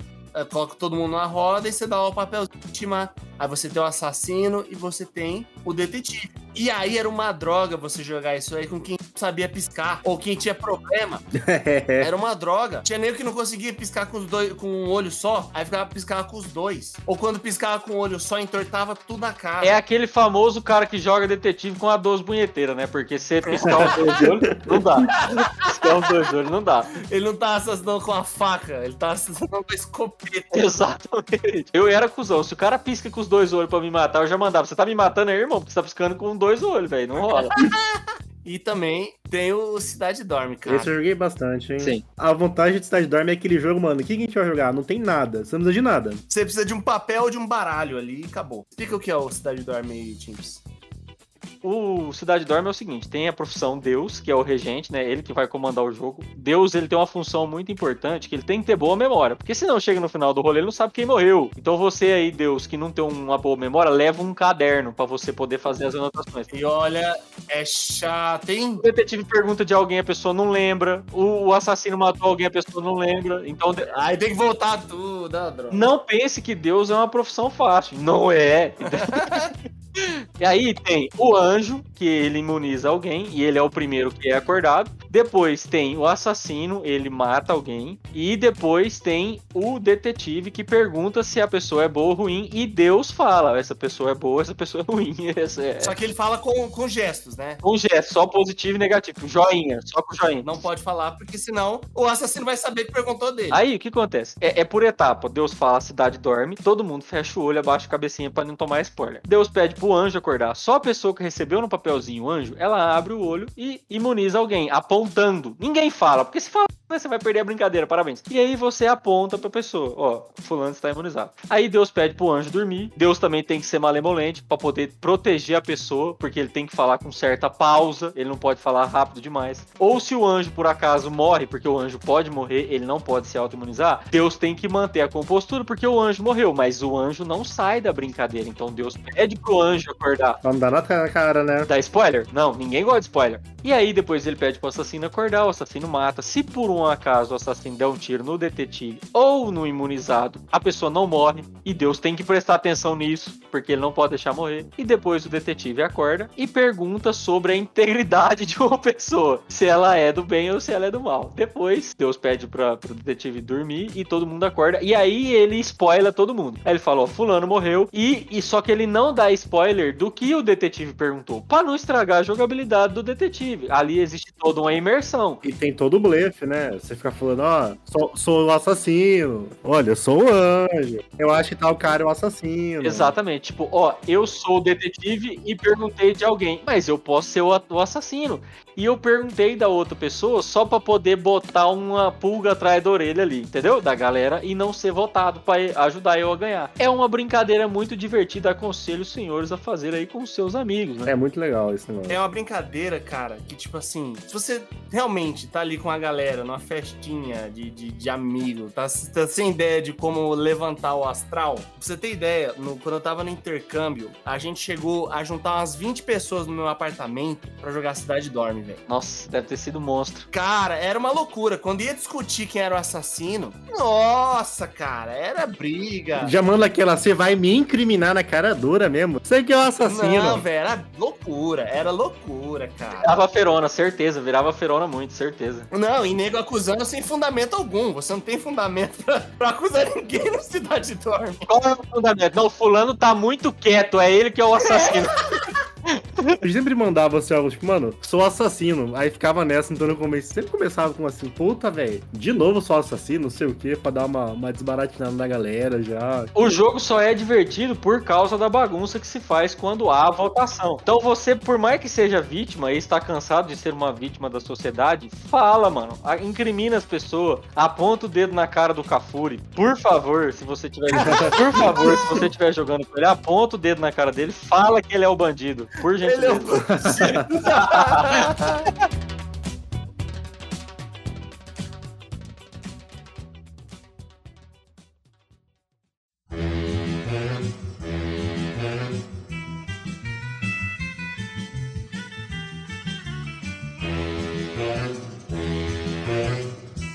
Coloca todo mundo na roda e você dá o papelzinho de ultimar. Aí você tem o assassino e você tem o detetive. E aí era uma droga você jogar isso aí com quem sabia piscar. Ou quem tinha problema. [laughs] Era uma droga. Tinha nego que não conseguia piscar com, os dois, com um olho só, aí ficava piscava com os dois. Ou quando piscava com um olho só, entortava tudo na cara. É aquele famoso cara que joga detetive com a 12 bunheteira, né? Porque se piscar os dois olhos, não dá. Piscar os dois olhos, não dá. Ele não tá assassinando com a faca, ele tá assassinando com a escopeta. Exatamente. Eu era cuzão. Se o cara pisca com os dois olhos pra me matar, eu já mandava. Você tá me matando aí, irmão? Porque você tá piscando com dois olhos, velho. Não rola. [laughs] E também tem o Cidade Dorme, cara. Esse eu joguei bastante, hein? Sim. A vantagem de Cidade Dorme é aquele jogo, mano. O que que a gente vai jogar? Não tem nada. Você não precisa de nada. Você precisa de um papel ou de um baralho ali e acabou. Explica o que é o Cidade Dorme aí, Timps. O Cidade Dorme é o seguinte: tem a profissão Deus, que é o regente, né? Ele que vai comandar o jogo. Deus, ele tem uma função muito importante, que ele tem que ter boa memória. Porque senão chega no final do rolê, ele não sabe quem morreu. Então você aí, Deus, que não tem uma boa memória, leva um caderno pra você poder fazer as anotações. E olha, é chato, hein? O detetive pergunta de alguém, a pessoa não lembra. O assassino matou alguém, a pessoa não lembra. Então, Aí tem que voltar tudo, ah, droga. não pense que Deus é uma profissão fácil. Não é. [laughs] E aí tem o anjo, que ele imuniza alguém, e ele é o primeiro que é acordado. Depois tem o assassino, ele mata alguém. E depois tem o detetive que pergunta se a pessoa é boa ou ruim. E Deus fala: essa pessoa é boa, essa pessoa é ruim. [laughs] É... Só que ele fala com, com gestos, né? Um gesto, só positivo e negativo. Joinha, só com joinha. Não pode falar, porque senão o assassino vai saber que perguntou dele. Aí, o que acontece? É, é por etapa. Deus fala, a cidade dorme, todo mundo fecha o olho, abaixa a cabecinha pra não tomar spoiler. Deus pede pro anjo acordar. Só a pessoa que recebeu no papelzinho o anjo, ela abre o olho e imuniza alguém, apontando. Ninguém fala, porque se fala, né, você vai perder a brincadeira, parabéns. E aí você aponta pra pessoa, ó, fulano está imunizado. Aí Deus pede pro anjo dormir. Deus também tem que ser malemolente pra poder proteger a pessoa, porque ele tem que falar com certa pausa, ele não pode falar rápido demais. Ou se o anjo por acaso morre, porque o anjo pode morrer, ele não pode se auto-imunizar, Deus tem que manter a compostura porque o anjo morreu, mas o anjo não sai da brincadeira. Então Deus pede pro anjo acordar. Não dar na cara, né? Dá spoiler? Não, ninguém gosta de spoiler. E aí depois ele pede pro assassino acordar, o assassino mata. Se por um um acaso o assassino der um tiro no detetive ou no imunizado, a pessoa não morre e Deus tem que prestar atenção nisso, porque ele não pode deixar morrer. E depois o detetive acorda e pergunta sobre a integridade [laughs] de uma pessoa, se ela é do bem ou se ela é do mal. Depois, Deus pede para o detetive dormir e todo mundo acorda. E aí ele spoila todo mundo. Ele fala, ó, fulano morreu. E, e só que ele não dá spoiler do que o detetive perguntou, para não estragar a jogabilidade do detetive. Ali existe toda uma imersão. E tem todo o blefe, né? Você fica falando, ó, sou, sou o assassino. Olha, eu sou o anjo. Eu acho que tal cara é o assassino. Exatamente. Tipo, ó, eu sou o detetive e perguntei de alguém, mas eu posso ser o, o assassino. E eu perguntei da outra pessoa só pra poder botar uma pulga atrás da orelha ali, entendeu? Da galera e não ser votado pra ajudar eu a ganhar. É uma brincadeira muito divertida. Aconselho os senhores a fazer aí com os seus amigos, né? É muito legal esse negócio. É uma brincadeira, cara, que tipo assim, se você realmente tá ali com a galera numa festinha de, de, de amigo, tá, tá sem ideia de como levantar o astral, pra você ter ideia, no- quando eu tava no intercâmbio, a gente chegou a juntar umas 20 pessoas no meu apartamento pra jogar Cidade Dorme, velho. Nossa, deve ter sido monstro. Cara, era uma loucura. Quando ia discutir quem era o assassino, nossa, cara, era briga. Já manda aquela, você vai me incriminar na cara dura mesmo. Você que é o assassino. Não, velho, era loucura, era loucura, cara. Virava ferona, certeza. Virava ferona muito, certeza. Não, e nego acusando sem fundamento algum. Você não tem fundamento pra, pra acusar ninguém no Cidade Dorme. Qual é o fundamento? Não, fulano tá muito quieto, é ele que é o assassino. [laughs] Eu sempre mandava assim, algo tipo, mano, sou assassino. Aí ficava nessa, então no começo. Sempre começava com assim, puta, velho, de novo sou assassino, não sei o que, pra dar uma, uma desbaratinada na galera já. O jogo só é divertido por causa da bagunça que se faz quando há votação. Então você, por mais que seja vítima e está cansado de ser uma vítima da sociedade, fala, mano. Incrimina as pessoas, aponta o dedo na cara do Cafuri. Por favor, se você tiver por favor, se você estiver jogando com ele, aponta o dedo na cara dele, fala que ele é o bandido. Por Ele é gentileza. [laughs]